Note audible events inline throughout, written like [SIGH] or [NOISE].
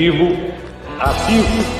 Positivo, ativo.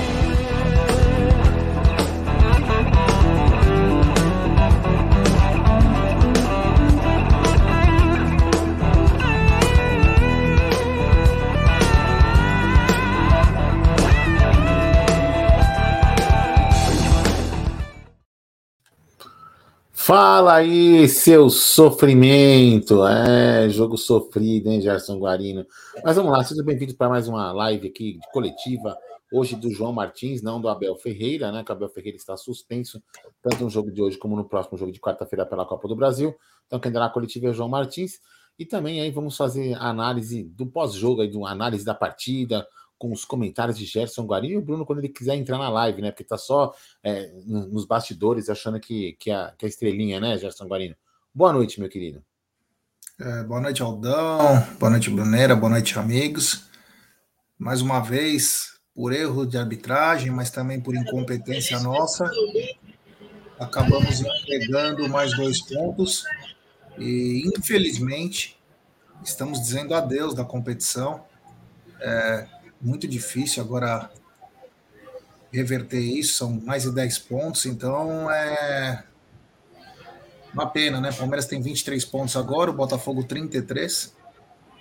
Fala aí, seu sofrimento. É, jogo sofrido, hein, Gerson Guarino. Mas vamos lá, sejam bem-vindos para mais uma live aqui de coletiva. Hoje do João Martins, não do Abel Ferreira, né? Que o Abel Ferreira está suspenso, tanto no jogo de hoje como no próximo jogo de quarta-feira pela Copa do Brasil. Então, quem dará a coletiva é o João Martins. E também aí vamos fazer a análise do pós-jogo, aí, uma análise da partida, com os comentários de Gerson Guarino e o Bruno quando ele quiser entrar na live, né? Porque tá só é, nos bastidores achando que, que, a, que a estrelinha, né, Gerson Guarino? Boa noite, meu querido. É, boa noite, Aldão. Boa noite, Brunera. Boa noite, amigos. Mais uma vez, por erro de arbitragem, mas também por incompetência nossa, acabamos entregando mais dois pontos e, infelizmente, estamos dizendo adeus da competição. É, muito difícil agora reverter isso, são mais de 10 pontos, então é uma pena, né? Palmeiras tem 23 pontos agora, o Botafogo 33.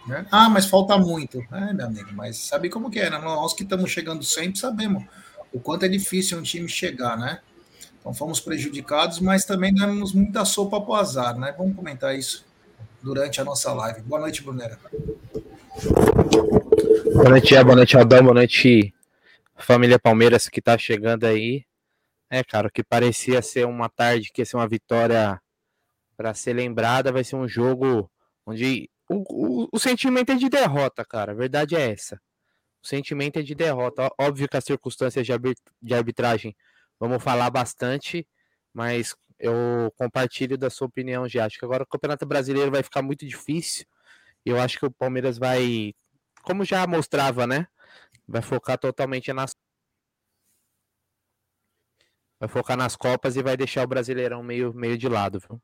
Né? Ah, mas falta muito. É, meu amigo, mas sabe como que é, né? Nós que estamos chegando sempre sabemos o quanto é difícil um time chegar, né? Então fomos prejudicados, mas também demos muita sopa para o azar, né? Vamos comentar isso durante a nossa live. Boa noite, Brunera. Boa noite, boa noite, Aldão, boa noite, família Palmeiras que tá chegando aí. É, cara, o que parecia ser uma tarde, que ia ser uma vitória para ser lembrada, vai ser um jogo onde o, o, o, sentimento é de derrota, cara. A verdade é essa. O sentimento é de derrota. Óbvio que as circunstâncias de, de arbitragem vamos falar bastante, mas eu compartilho da sua opinião, já. Acho que agora o Campeonato Brasileiro vai ficar muito difícil. Eu acho que o Palmeiras vai como já mostrava, né? Vai focar totalmente nas vai focar nas copas e vai deixar o Brasileirão meio meio de lado, viu?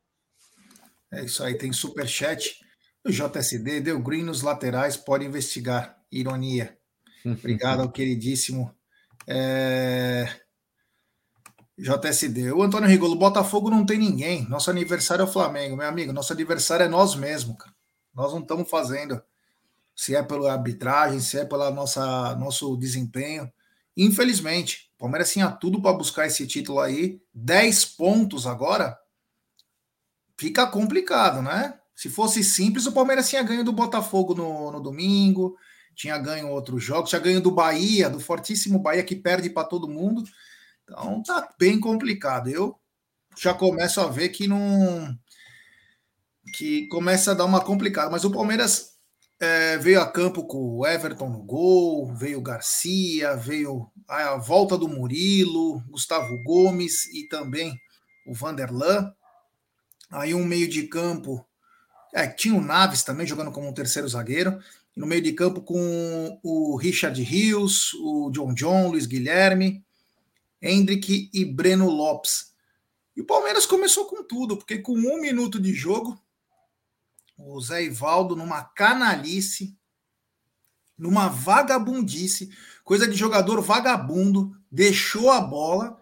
É isso aí, tem super chat. O JSD deu green nos laterais, pode investigar. Ironia. [LAUGHS] Obrigado ao queridíssimo é... JSD. O Antônio Rigolo, Botafogo não tem ninguém. Nosso aniversário é o Flamengo, meu amigo. Nosso aniversário é nós mesmos, cara. Nós não estamos fazendo se é pela arbitragem, se é pelo nosso desempenho. Infelizmente, o Palmeiras tinha tudo para buscar esse título aí. 10 pontos agora. Fica complicado, né? Se fosse simples, o Palmeiras tinha ganho do Botafogo no, no domingo, tinha ganho outros jogos, tinha ganho do Bahia, do fortíssimo Bahia que perde para todo mundo. Então tá bem complicado. Eu já começo a ver que não. que começa a dar uma complicada. Mas o Palmeiras é, veio a campo com o Everton no gol, veio o Garcia, veio a volta do Murilo, Gustavo Gomes e também o Vanderlan. Aí um meio de campo, é, tinha o Naves também jogando como um terceiro zagueiro. No meio de campo com o Richard Rios, o John John, Luiz Guilherme, Hendrick e Breno Lopes. E o Palmeiras começou com tudo, porque com um minuto de jogo, o Zé Ivaldo numa canalice, numa vagabundice, coisa de jogador vagabundo, deixou a bola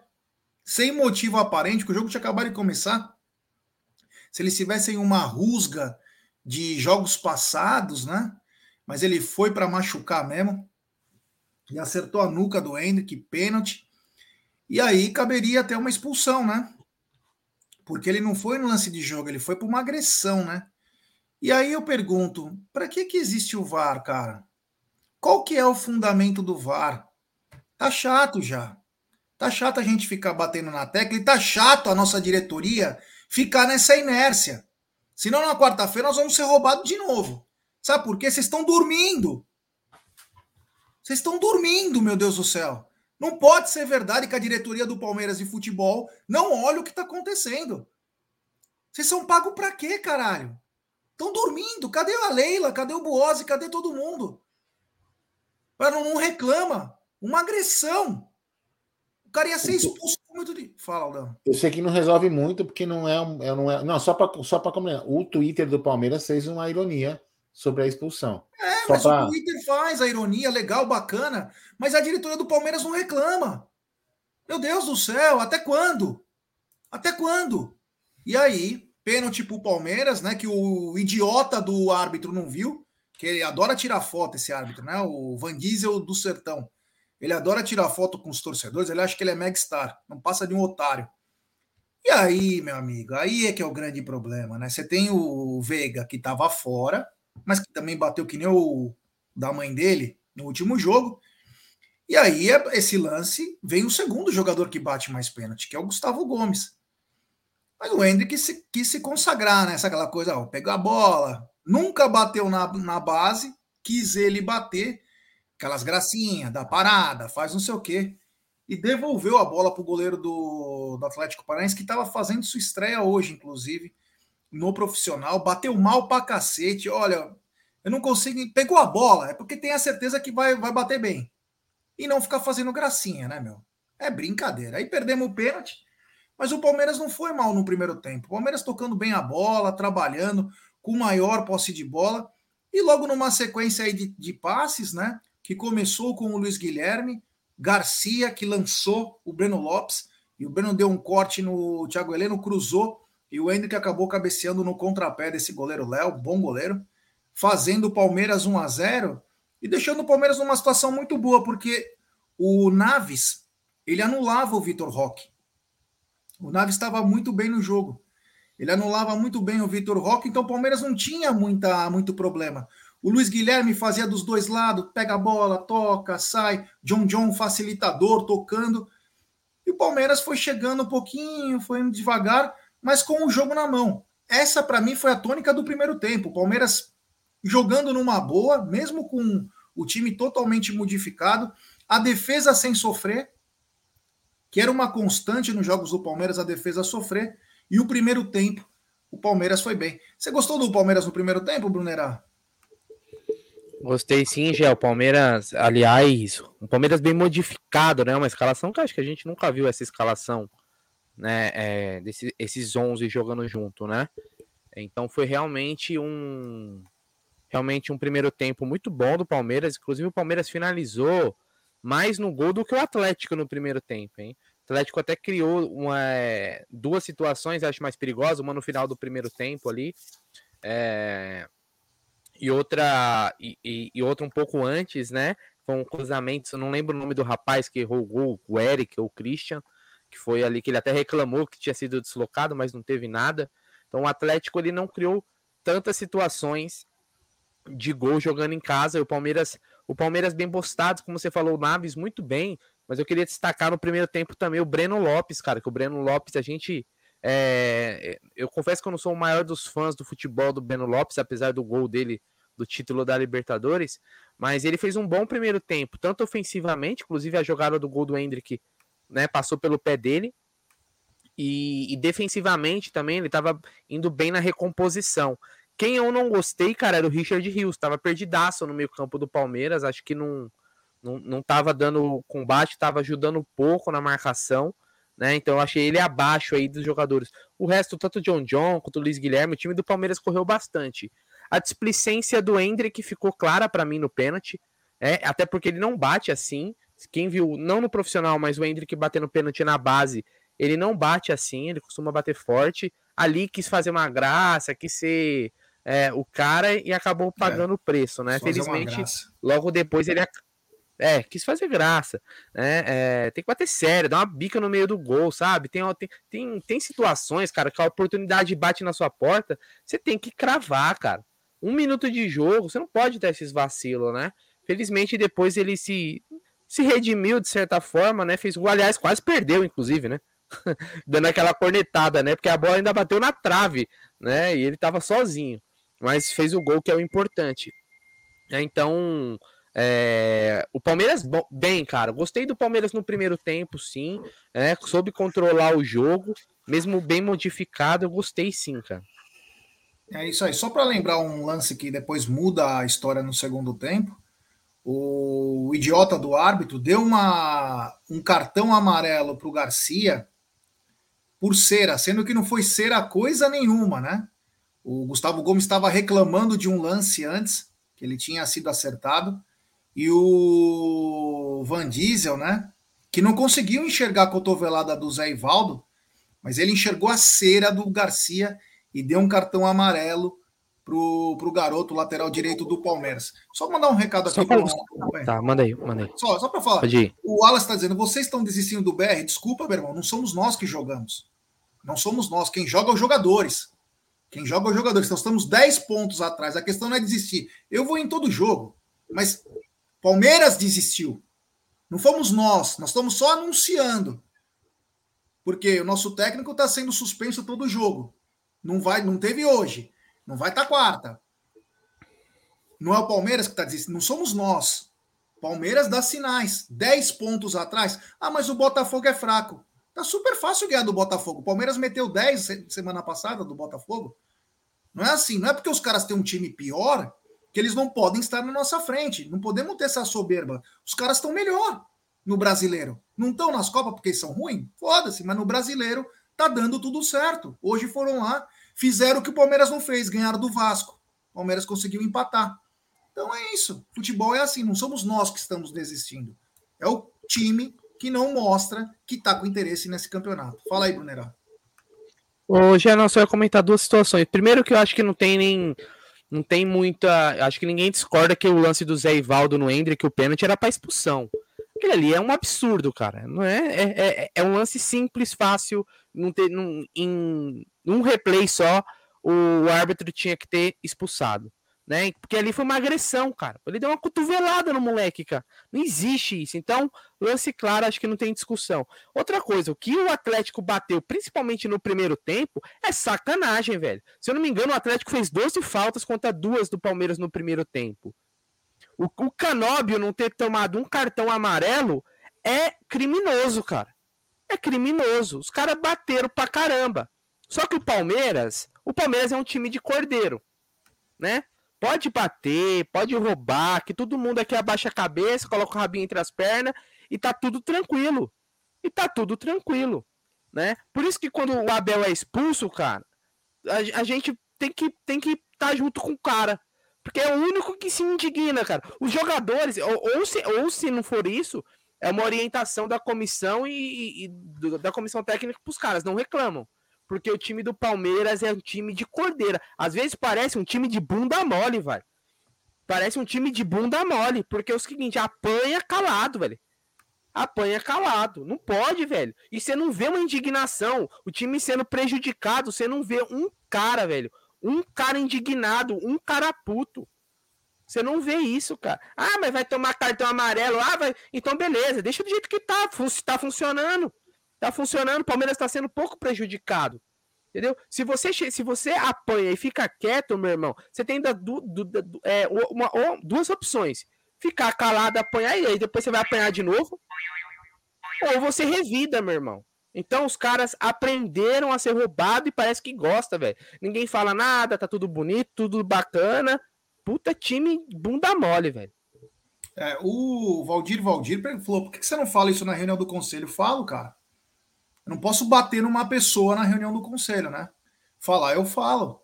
sem motivo aparente, que o jogo tinha acabado de começar. Se eles tivessem uma rusga de jogos passados, né? Mas ele foi para machucar mesmo. E acertou a nuca do Hendrick, pênalti. E aí caberia até uma expulsão, né? Porque ele não foi no lance de jogo, ele foi para uma agressão, né? E aí eu pergunto, para que que existe o VAR, cara? Qual que é o fundamento do VAR? Tá chato já. Tá chato a gente ficar batendo na tecla e tá chato a nossa diretoria ficar nessa inércia. Senão na quarta-feira nós vamos ser roubados de novo. Sabe por quê? Vocês estão dormindo. Vocês estão dormindo, meu Deus do céu. Não pode ser verdade que a diretoria do Palmeiras de futebol não olha o que está acontecendo. Vocês são pagos para quê, caralho? Estão dormindo. Cadê a Leila? Cadê o Buose? Cadê todo mundo? Para não, não reclama. Uma agressão. O cara ia ser expulso muito de. Fala, Aldão. Eu sei que não resolve muito, porque não é. é não, é não, só para só comentar. O Twitter do Palmeiras fez uma ironia sobre a expulsão. É, Só mas pra... o Twitter faz a ironia, legal, bacana, mas a diretoria do Palmeiras não reclama. Meu Deus do céu, até quando? Até quando? E aí, pênalti pro Palmeiras, né? Que o idiota do árbitro não viu, que ele adora tirar foto, esse árbitro, né? O Van Diesel do Sertão. Ele adora tirar foto com os torcedores, ele acha que ele é megastar, não passa de um otário. E aí, meu amigo, aí é que é o grande problema, né? Você tem o Veiga que estava fora, mas que também bateu que nem o da mãe dele no último jogo. E aí, esse lance, vem o segundo jogador que bate mais pênalti, que é o Gustavo Gomes. Mas o Hendrick se, quis se consagrar, né? aquela coisa, ó, a bola, nunca bateu na, na base, quis ele bater, aquelas gracinhas, da parada, faz não sei o quê. E devolveu a bola para o goleiro do, do Atlético Paranaense, que estava fazendo sua estreia hoje, inclusive, no profissional. Bateu mal pra cacete. Olha, eu não consigo. Pegou a bola, é porque tem a certeza que vai, vai bater bem. E não ficar fazendo gracinha, né, meu? É brincadeira. Aí perdemos o pênalti, mas o Palmeiras não foi mal no primeiro tempo. O Palmeiras tocando bem a bola, trabalhando, com maior posse de bola. E logo numa sequência aí de, de passes, né? Que começou com o Luiz Guilherme, Garcia, que lançou o Breno Lopes, e o Breno deu um corte no Thiago Heleno, cruzou, e o Hendrick acabou cabeceando no contrapé desse goleiro Léo, bom goleiro, fazendo o Palmeiras 1 a 0 e deixando o Palmeiras numa situação muito boa, porque o Naves, ele anulava o Vitor Roque. O Naves estava muito bem no jogo. Ele anulava muito bem o Vitor Roque, então o Palmeiras não tinha muita, muito problema. O Luiz Guilherme fazia dos dois lados, pega a bola, toca, sai. John John, facilitador, tocando. E o Palmeiras foi chegando um pouquinho, foi indo devagar, mas com o jogo na mão. Essa, para mim, foi a tônica do primeiro tempo. O Palmeiras jogando numa boa, mesmo com o time totalmente modificado, a defesa sem sofrer, que era uma constante nos jogos do Palmeiras, a defesa sofrer, e o primeiro tempo, o Palmeiras foi bem. Você gostou do Palmeiras no primeiro tempo, Brunerá? Gostei sim, Gé. O Palmeiras, aliás, o Palmeiras bem modificado, né? Uma escalação que acho que a gente nunca viu essa escalação, né? É, desse, esses 11 jogando junto, né? Então foi realmente um, realmente um primeiro tempo muito bom do Palmeiras. Inclusive, o Palmeiras finalizou mais no gol do que o Atlético no primeiro tempo, hein? O Atlético até criou uma, é, duas situações, acho mais perigosas, uma no final do primeiro tempo ali, é, e outra e, e, e, outra um pouco antes, né? Com um cruzamentos, eu não lembro o nome do rapaz que errou o gol, o Eric ou o Christian, que foi ali que ele até reclamou que tinha sido deslocado, mas não teve nada. Então o Atlético ele não criou tantas situações de gol jogando em casa. E o Palmeiras, o Palmeiras bem postado, como você falou, o Naves muito bem. Mas eu queria destacar no primeiro tempo também o Breno Lopes, cara, que o Breno Lopes, a gente. É, eu confesso que eu não sou o maior dos fãs do futebol do Breno Lopes, apesar do gol dele do título da Libertadores, mas ele fez um bom primeiro tempo, tanto ofensivamente, inclusive a jogada do gol do Hendrick né, passou pelo pé dele, e, e defensivamente também ele estava indo bem na recomposição. Quem eu não gostei, cara, era o Richard Rios. Tava perdidaço no meio campo do Palmeiras. Acho que não, não, não tava dando combate, tava ajudando pouco na marcação. Né? Então eu achei ele abaixo aí dos jogadores. O resto, tanto o John John quanto o Luiz Guilherme, o time do Palmeiras correu bastante. A displicência do Hendrick ficou clara para mim no pênalti, é, até porque ele não bate assim. Quem viu, não no profissional, mas o Hendrick batendo pênalti na base, ele não bate assim, ele costuma bater forte. Ali quis fazer uma graça, quis ser é, o cara e acabou é. pagando o é, preço, né? Felizmente, logo depois ele é, quis fazer graça, né? É, tem que bater sério, dar uma bica no meio do gol, sabe? Tem, tem, tem, situações, cara, que a oportunidade bate na sua porta, você tem que cravar, cara. Um minuto de jogo, você não pode ter esses vacilos, né? Felizmente, depois ele se, se redimiu de certa forma, né? Fez o aliás, quase perdeu, inclusive, né? [LAUGHS] Dando aquela cornetada, né? Porque a bola ainda bateu na trave, né? E ele tava sozinho mas fez o gol que é o importante. É, então, é, o Palmeiras, bem, cara, gostei do Palmeiras no primeiro tempo, sim, é, soube controlar o jogo, mesmo bem modificado, eu gostei sim, cara. É isso aí, só para lembrar um lance que depois muda a história no segundo tempo, o idiota do árbitro deu uma, um cartão amarelo para o Garcia por cera, sendo que não foi cera coisa nenhuma, né? O Gustavo Gomes estava reclamando de um lance antes, que ele tinha sido acertado, e o Van Diesel, né? Que não conseguiu enxergar a cotovelada do Zé Ivaldo, mas ele enxergou a cera do Garcia e deu um cartão amarelo pro, pro garoto lateral direito do Palmeiras. Só mandar um recado aqui. Pra... Pro... Tá, manda aí, manda aí. Só, só para falar. O Wallace está dizendo: vocês estão desistindo do BR? Desculpa, meu irmão, não somos nós que jogamos. Não somos nós. Quem joga é os jogadores. Quem joga é os jogadores. Então estamos 10 pontos atrás. A questão não é desistir. Eu vou em todo jogo, mas Palmeiras desistiu. Não fomos nós. Nós estamos só anunciando. Porque o nosso técnico está sendo suspenso todo jogo. Não vai, não teve hoje. Não vai estar tá quarta. Não é o Palmeiras que está dizendo, não somos nós. Palmeiras dá sinais. 10 pontos atrás. Ah, mas o Botafogo é fraco. Tá super fácil ganhar do Botafogo. O Palmeiras meteu 10 semana passada do Botafogo. Não é assim, não é porque os caras têm um time pior que eles não podem estar na nossa frente. Não podemos ter essa soberba. Os caras estão melhor no brasileiro. Não estão nas Copas porque são ruins? Foda-se, mas no brasileiro tá dando tudo certo. Hoje foram lá Fizeram o que o Palmeiras não fez, ganharam do Vasco. O Palmeiras conseguiu empatar. Então é isso. Futebol é assim, não somos nós que estamos desistindo. É o time que não mostra que está com interesse nesse campeonato. Fala aí, Brunerá. Ô, Gerson, só ia comentar duas situações. Primeiro que eu acho que não tem nem. Não tem muita. Acho que ninguém discorda que o lance do Zé Ivaldo no Hendrick, o pênalti, era para expulsão. Aquele ali é um absurdo, cara. Não é, é, é, é um lance simples, fácil. Não ter, não, em, num replay só, o árbitro tinha que ter expulsado. Né? Porque ali foi uma agressão, cara. Ele deu uma cotovelada no moleque, cara. Não existe isso. Então, lance claro, acho que não tem discussão. Outra coisa, o que o Atlético bateu, principalmente no primeiro tempo, é sacanagem, velho. Se eu não me engano, o Atlético fez 12 faltas contra duas do Palmeiras no primeiro tempo. O, o Canóbio não ter tomado um cartão amarelo é criminoso, cara. É criminoso. Os caras bateram pra caramba. Só que o Palmeiras, o Palmeiras é um time de cordeiro, né? Pode bater, pode roubar, que todo mundo aqui abaixa a cabeça, coloca o rabinho entre as pernas e tá tudo tranquilo. E tá tudo tranquilo, né? Por isso que quando o Abel é expulso, cara, a, a gente tem que tem que estar tá junto com o cara. Porque é o único que se indigna, cara. Os jogadores, ou, ou, se, ou se não for isso, é uma orientação da comissão e, e, e da comissão técnica para os caras, não reclamam porque o time do Palmeiras é um time de cordeira. Às vezes parece um time de bunda mole, velho. Parece um time de bunda mole, porque é o seguinte, apanha calado, velho. Apanha calado. Não pode, velho. E você não vê uma indignação, o time sendo prejudicado, você não vê um cara, velho. Um cara indignado, um cara puto. Você não vê isso, cara. Ah, mas vai tomar cartão amarelo. Ah, vai. Então, beleza, deixa do jeito que tá. Tá funcionando. Tá funcionando, o Palmeiras está sendo pouco prejudicado. Entendeu? Se você, se você apanha e fica quieto, meu irmão, você tem du, du, du, é, uma, uma, duas opções. Ficar calado, apanhar, e aí depois você vai apanhar de novo. Ou você revida, meu irmão. Então os caras aprenderam a ser roubado e parece que gosta, velho. Ninguém fala nada, tá tudo bonito, tudo bacana. Puta time bunda mole, velho. É, o Valdir Valdir falou: por que você não fala isso na reunião do conselho? Falo, cara. Eu não posso bater numa pessoa na reunião do conselho, né? Falar, eu falo.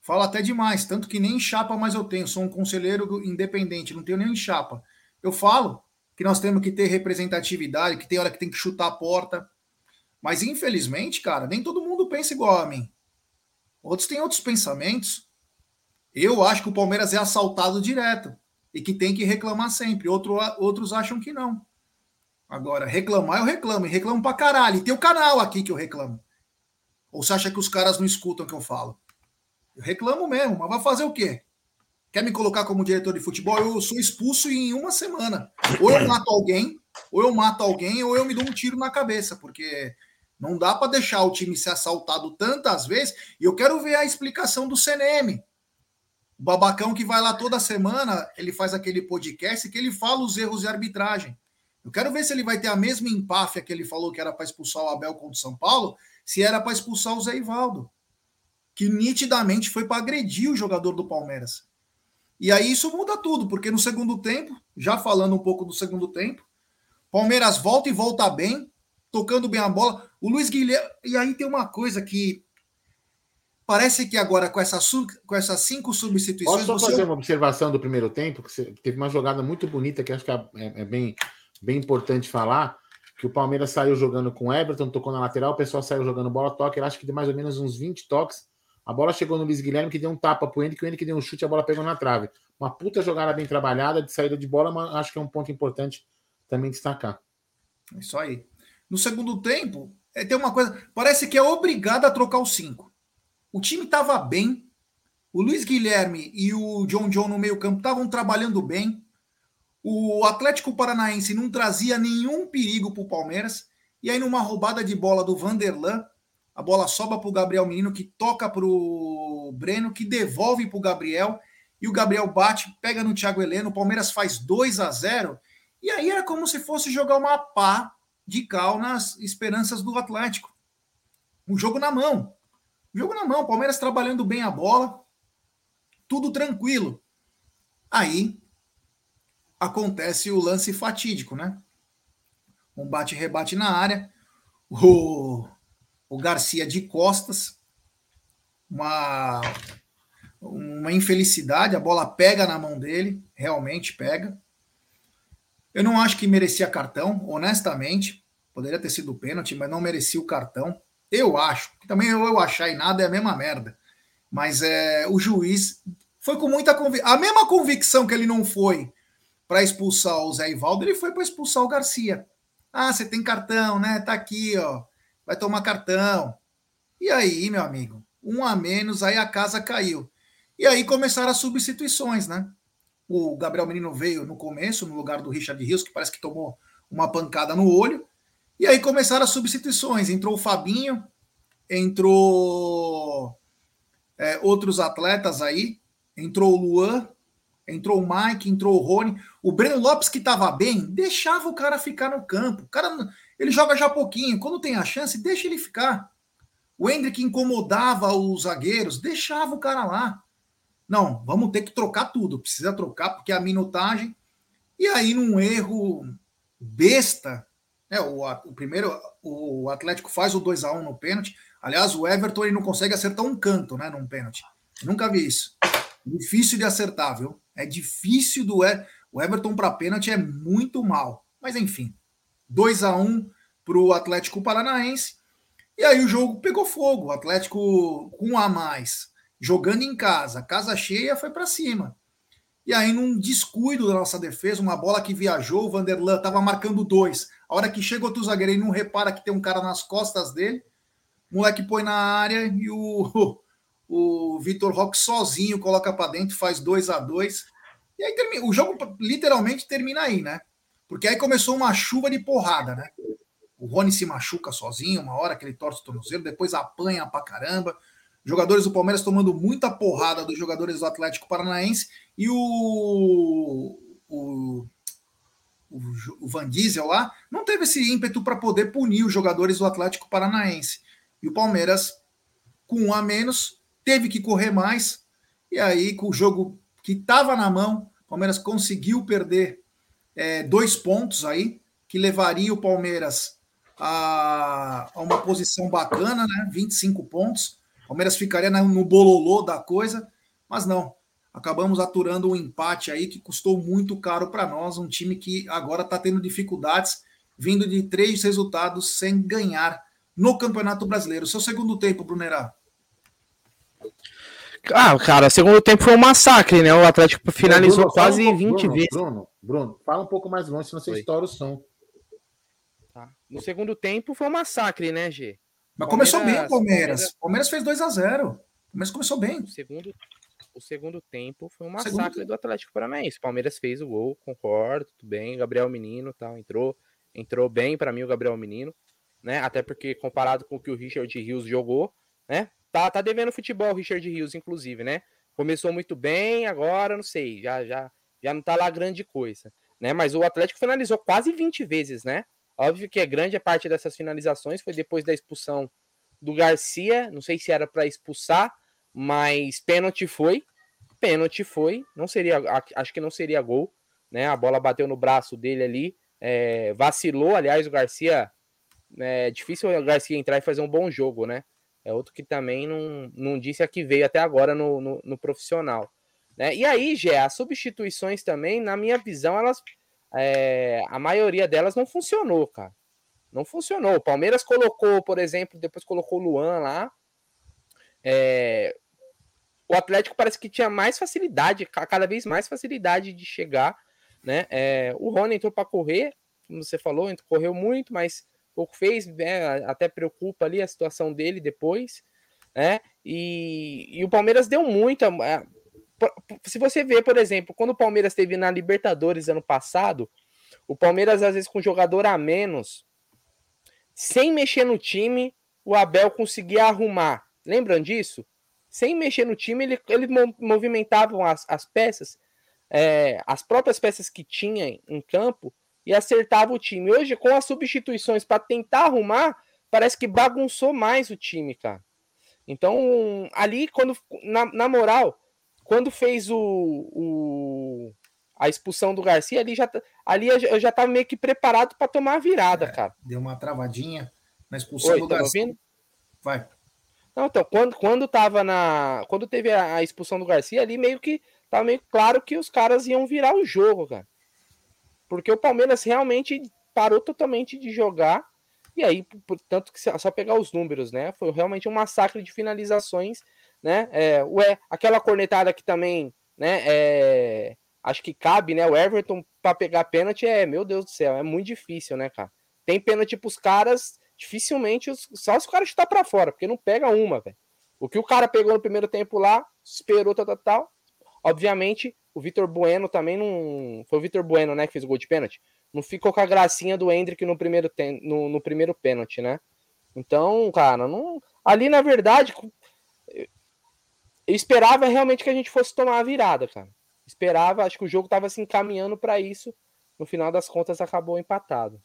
Falo até demais, tanto que nem chapa mais eu tenho. Sou um conselheiro independente, não tenho nem chapa. Eu falo que nós temos que ter representatividade, que tem hora que tem que chutar a porta. Mas infelizmente, cara, nem todo mundo pensa igual a mim. Outros têm outros pensamentos. Eu acho que o Palmeiras é assaltado direto e que tem que reclamar sempre. Outro, outros acham que não. Agora, reclamar eu reclamo, e reclamo pra caralho. E tem o canal aqui que eu reclamo. Ou você acha que os caras não escutam o que eu falo? Eu reclamo mesmo, mas vai fazer o quê? Quer me colocar como diretor de futebol? Eu sou expulso em uma semana. Ou eu mato alguém, ou eu mato alguém, ou eu me dou um tiro na cabeça, porque não dá para deixar o time ser assaltado tantas vezes. E eu quero ver a explicação do CNM. O babacão que vai lá toda semana, ele faz aquele podcast que ele fala os erros de arbitragem. Eu quero ver se ele vai ter a mesma empáfia que ele falou que era para expulsar o Abel contra o São Paulo, se era para expulsar o Zé Ivaldo, que nitidamente foi para agredir o jogador do Palmeiras. E aí isso muda tudo, porque no segundo tempo, já falando um pouco do segundo tempo, Palmeiras volta e volta bem, tocando bem a bola. O Luiz Guilherme. E aí tem uma coisa que. Parece que agora, com, essa, com essas cinco substituições. Posso só você... fazer uma observação do primeiro tempo? Que teve uma jogada muito bonita que acho que é, é, é bem, bem importante falar. Que o Palmeiras saiu jogando com o Everton, tocou na lateral, o pessoal saiu jogando bola toque. Acho que deu mais ou menos uns 20 toques. A bola chegou no Luiz Guilherme, que deu um tapa pro Henrique, o Henrique deu um chute, a bola pegou na trave. Uma puta jogada bem trabalhada, de saída de bola, mas acho que é um ponto importante também destacar. Isso aí. No segundo tempo, é, tem uma coisa. Parece que é obrigado a trocar os cinco. O time estava bem. O Luiz Guilherme e o John John no meio-campo estavam trabalhando bem. O Atlético Paranaense não trazia nenhum perigo para o Palmeiras. E aí, numa roubada de bola do Vanderlan, a bola sobra para o Gabriel Menino, que toca para o Breno, que devolve para o Gabriel. E o Gabriel bate, pega no Thiago Heleno. O Palmeiras faz 2 a 0 E aí era como se fosse jogar uma pá de cal nas esperanças do Atlético. Um jogo na mão. Um jogo na mão. Palmeiras trabalhando bem a bola. Tudo tranquilo. Aí acontece o lance fatídico, né? Um bate-rebate na área. O, o Garcia de costas. Uma, uma infelicidade. A bola pega na mão dele. Realmente pega. Eu não acho que merecia cartão, honestamente. Poderia ter sido pênalti, mas não merecia o cartão. Eu acho. Também eu, eu achar e nada é a mesma merda. Mas é, o juiz foi com muita convicção. A mesma convicção que ele não foi para expulsar o Zé Ivaldo, ele foi para expulsar o Garcia. Ah, você tem cartão, né? Tá aqui, ó. Vai tomar cartão. E aí, meu amigo, um a menos, aí a casa caiu. E aí começaram as substituições, né? O Gabriel Menino veio no começo, no lugar do Richard Rios, que parece que tomou uma pancada no olho. E aí começaram as substituições. Entrou o Fabinho, entrou é, outros atletas aí, entrou o Luan, entrou o Mike, entrou o Rony. O Breno Lopes, que estava bem, deixava o cara ficar no campo. O cara, ele joga já pouquinho. Quando tem a chance, deixa ele ficar. O Hendrick incomodava os zagueiros, deixava o cara lá. Não, vamos ter que trocar tudo. Precisa trocar, porque a minutagem. E aí, num erro besta, né, o, o primeiro, o Atlético faz o 2 a 1 no pênalti. Aliás, o Everton ele não consegue acertar um canto né, num pênalti. Nunca vi isso. Difícil de acertar, viu? É difícil do. O Everton para pênalti é muito mal. Mas enfim, 2 a 1 para o Atlético Paranaense. E aí o jogo pegou fogo. O Atlético com um a mais jogando em casa, casa cheia, foi para cima. E aí, num descuido da nossa defesa, uma bola que viajou, o Vanderlan estava marcando dois. A hora que chega outro zagueiro e não repara que tem um cara nas costas dele, o moleque põe na área e o, [LAUGHS] o Vitor Roque sozinho coloca para dentro, faz 2 a 2 E aí termina, o jogo literalmente termina aí, né? Porque aí começou uma chuva de porrada, né? O Rony se machuca sozinho, uma hora que ele torce o tornozelo, depois apanha pra caramba. Jogadores do Palmeiras tomando muita porrada dos jogadores do Atlético Paranaense e o, o, o, o Van Diesel lá não teve esse ímpeto para poder punir os jogadores do Atlético Paranaense. E o Palmeiras, com um a menos, teve que correr mais. E aí, com o jogo que estava na mão, o Palmeiras conseguiu perder é, dois pontos aí, que levaria o Palmeiras a, a uma posição bacana, né? 25 pontos. Palmeiras ficaria no bololô da coisa, mas não. Acabamos aturando um empate aí que custou muito caro para nós, um time que agora está tendo dificuldades, vindo de três resultados sem ganhar no Campeonato Brasileiro. Seu segundo tempo, Brunerá. Ah, cara, segundo tempo foi um massacre, né? O Atlético finalizou Bruno, quase um 20 Bruno, vezes. Bruno, Bruno, fala um pouco mais longe, senão você Foi. estoura o som. Tá. No segundo tempo foi um massacre, né, G? Mas começou bem o Palmeiras. O Palmeiras fez 2 a 0 O Palmeiras começou bem. O segundo, o segundo tempo foi um massacre segundo... do Atlético Paranaense. O Palmeiras fez o gol, concordo, tudo bem. Gabriel Menino tal, entrou, entrou bem para mim o Gabriel Menino, né? Até porque comparado com o que o Richard Rios jogou, né? Tá, tá devendo futebol Richard Rios, inclusive, né? Começou muito bem, agora não sei, já já já não tá lá grande coisa, né? Mas o Atlético finalizou quase 20 vezes, né? Óbvio que a grande parte dessas finalizações foi depois da expulsão do Garcia. Não sei se era para expulsar, mas pênalti foi. Pênalti foi. Não seria, acho que não seria gol, né? A bola bateu no braço dele ali, é, vacilou. Aliás, o Garcia é difícil o Garcia entrar e fazer um bom jogo, né? É outro que também não, não disse a que veio até agora no, no, no profissional. Né? E aí, Gé, as substituições também, na minha visão, elas. É, a maioria delas não funcionou, cara. Não funcionou. O Palmeiras colocou, por exemplo, depois colocou o Luan lá. É, o Atlético parece que tinha mais facilidade, cada vez mais facilidade de chegar. Né? É, o Rony entrou para correr, como você falou, correu muito, mas pouco fez, né? até preocupa ali a situação dele depois. Né? E, e o Palmeiras deu muito. É, se você vê, por exemplo, quando o Palmeiras teve na Libertadores ano passado, o Palmeiras, às vezes, com jogador a menos, sem mexer no time, o Abel conseguia arrumar. Lembram disso? Sem mexer no time, ele, ele movimentavam as, as peças, é, as próprias peças que tinha em campo, e acertava o time. Hoje, com as substituições para tentar arrumar, parece que bagunçou mais o time, cara. Então, ali, quando na, na moral, quando fez o, o, a expulsão do Garcia, ali já, ali eu já estava meio que preparado para tomar a virada, é, cara. Deu uma travadinha na expulsão Oi, do tá Garcia. Ouvindo? Vai. Não, então, quando, quando tava na. Quando teve a, a, expulsão do Garcia, ali meio que tava meio claro que os caras iam virar o jogo, cara. Porque o Palmeiras realmente parou totalmente de jogar. E aí, portanto, que só pegar os números, né? Foi realmente um massacre de finalizações né? É, ué, aquela cornetada que também, né? É, acho que cabe, né? O Everton para pegar pênalti é, meu Deus do céu, é muito difícil, né, cara? Tem pênalti pros caras, dificilmente, só se o cara chutar para fora, porque não pega uma, velho. O que o cara pegou no primeiro tempo lá, esperou, tal, tal, tal. Obviamente, o Vitor Bueno também não. Foi o Vitor Bueno, né, que fez o gol de pênalti. Não ficou com a gracinha do Hendrick no primeiro, ten... no, no primeiro pênalti, né? Então, cara, não. Ali, na verdade, eu esperava realmente que a gente fosse tomar a virada, cara. Esperava, acho que o jogo estava se encaminhando para isso. No final das contas, acabou empatado.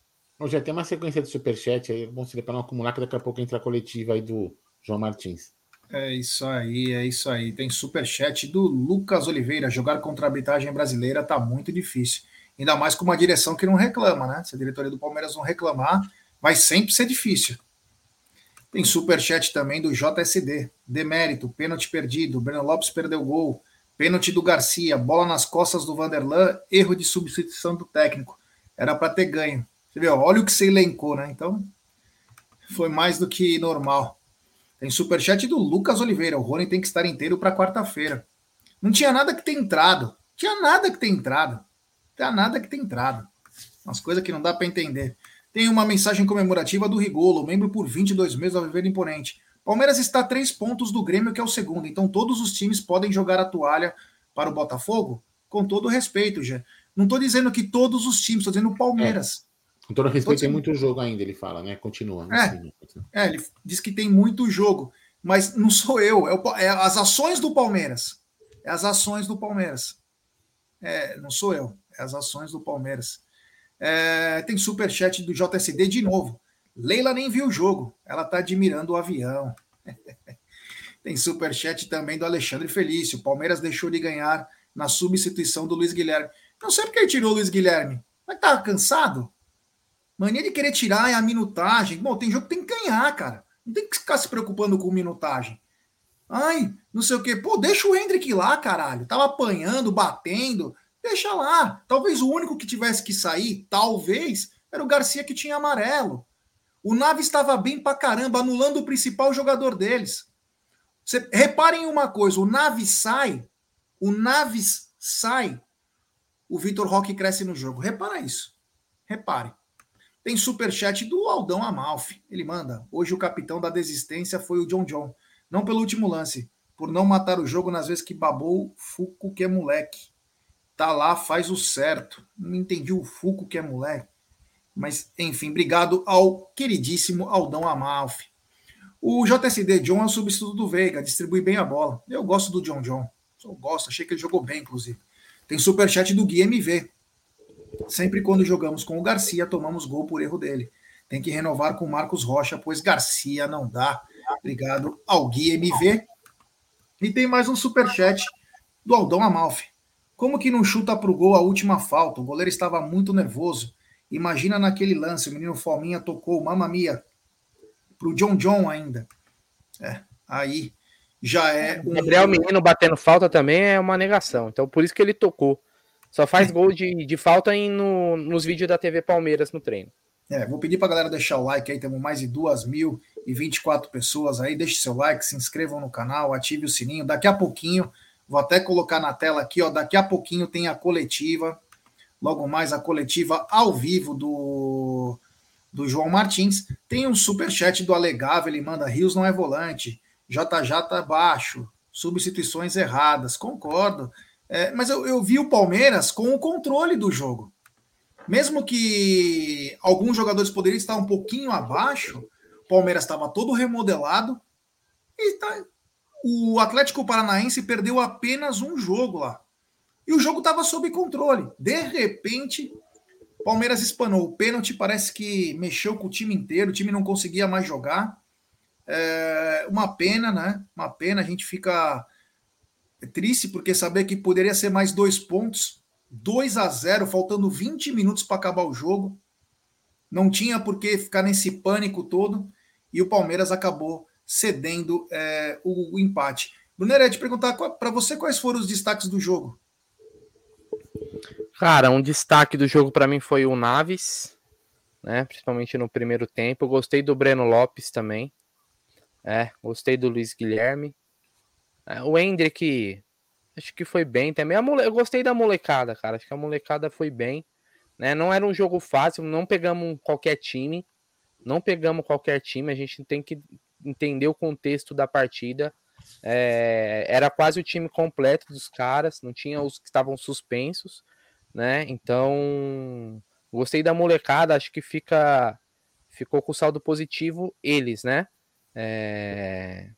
Já tem uma sequência de superchat aí, bom seria para não acumular, que daqui a pouco entra a coletiva aí do João Martins. É isso aí, é isso aí. Tem superchat do Lucas Oliveira. Jogar contra a arbitragem brasileira tá muito difícil. Ainda mais com uma direção que não reclama, né? Se a diretoria do Palmeiras não reclamar, vai sempre ser difícil. Tem superchat também do JSD. Demérito, pênalti perdido. Breno Lopes perdeu gol. Pênalti do Garcia, bola nas costas do Vanderlan, erro de substituição do técnico. Era para ter ganho. Você viu? Olha o que você elencou, né? Então, foi mais do que normal. Tem superchat do Lucas Oliveira. O Rony tem que estar inteiro para quarta-feira. Não tinha nada que ter entrado. Tinha nada que ter entrado. Não tinha nada que ter entrado. Umas coisas que não dá para entender. Tem uma mensagem comemorativa do Rigolo, membro por 22 meses ao Viver Imponente. Palmeiras está a três pontos do Grêmio, que é o segundo. Então todos os times podem jogar a toalha para o Botafogo? Com todo respeito, já. Não estou dizendo que todos os times, estou dizendo o Palmeiras. Com todo respeito, tem muito jogo ainda, ele fala, né? Continua. É, é, ele diz que tem muito jogo, mas não sou eu, é, o, é, as ações do Palmeiras. É as ações do Palmeiras. É, não sou eu, é as ações do Palmeiras. É, tem superchat do JSD de novo. Leila nem viu o jogo, ela está admirando o avião. [LAUGHS] tem superchat também do Alexandre Felício. Palmeiras deixou de ganhar na substituição do Luiz Guilherme. Não sei porque ele tirou o Luiz Guilherme. Mas tá cansado? Mania de querer tirar é a minutagem. Bom, tem jogo que tem que ganhar, cara. Não tem que ficar se preocupando com minutagem. Ai, não sei o quê. Pô, deixa o Hendrick lá, caralho. Tava apanhando, batendo. Deixa lá. Talvez o único que tivesse que sair, talvez, era o Garcia que tinha amarelo. O Nave estava bem pra caramba, anulando o principal jogador deles. Você, reparem uma coisa: o Naves sai, o Naves sai, o Vitor Roque cresce no jogo. Repara isso. Repare. Tem superchat do Aldão Amalfi. Ele manda: Hoje o capitão da desistência foi o John John. Não pelo último lance, por não matar o jogo nas vezes que babou Fuco, que é moleque tá lá, faz o certo. Não entendi o Fuco que é moleque. Mas, enfim, obrigado ao queridíssimo Aldão Amalfi. O JSD John é o substituto do Veiga, distribui bem a bola. Eu gosto do John John. Eu gosto, achei que ele jogou bem, inclusive. Tem superchat do Gui MV. Sempre quando jogamos com o Garcia, tomamos gol por erro dele. Tem que renovar com o Marcos Rocha, pois Garcia não dá. Obrigado ao Gui MV. E tem mais um superchat do Aldão Amalfi. Como que não chuta para o gol a última falta? O goleiro estava muito nervoso. Imagina naquele lance, o menino Fominha tocou, mamma mia, para o John John ainda. É, aí já é. O Gabriel Menino batendo falta também é uma negação. Então, por isso que ele tocou. Só faz gol de, de falta em, no, nos vídeos da TV Palmeiras no treino. É, vou pedir para a galera deixar o like aí, temos mais de 2.024 pessoas aí. Deixe seu like, se inscrevam no canal, ative o sininho. Daqui a pouquinho, vou até colocar na tela aqui, ó. Daqui a pouquinho tem a coletiva, logo mais a coletiva ao vivo do, do João Martins. Tem um super chat do Alegável, ele manda Rios não é volante, JJ tá baixo, substituições erradas. Concordo. É, mas eu, eu vi o Palmeiras com o controle do jogo. Mesmo que alguns jogadores poderiam estar um pouquinho abaixo, o Palmeiras estava todo remodelado e tá, o Atlético Paranaense perdeu apenas um jogo lá. E o jogo estava sob controle. De repente, o Palmeiras espanou. O pênalti parece que mexeu com o time inteiro, o time não conseguia mais jogar. É uma pena, né? Uma pena. A gente fica triste porque saber que poderia ser mais dois pontos 2 a 0 faltando 20 minutos para acabar o jogo. Não tinha por que ficar nesse pânico todo. E o Palmeiras acabou cedendo é, o, o, empate. Brunera, te perguntar para você quais foram os destaques do jogo. Cara, um destaque do jogo para mim foi o Naves, né? Principalmente no primeiro tempo. Eu gostei do Breno Lopes também. É, gostei do Luiz Guilherme. É, o Hendrick Acho que foi bem também. Mole... Eu gostei da molecada, cara. Acho que a molecada foi bem. Né? Não era um jogo fácil, não pegamos qualquer time. Não pegamos qualquer time. A gente tem que entender o contexto da partida. É... era quase o time completo dos caras, não tinha os que estavam suspensos, né? Então, gostei da molecada, acho que fica ficou com saldo positivo eles, né? É...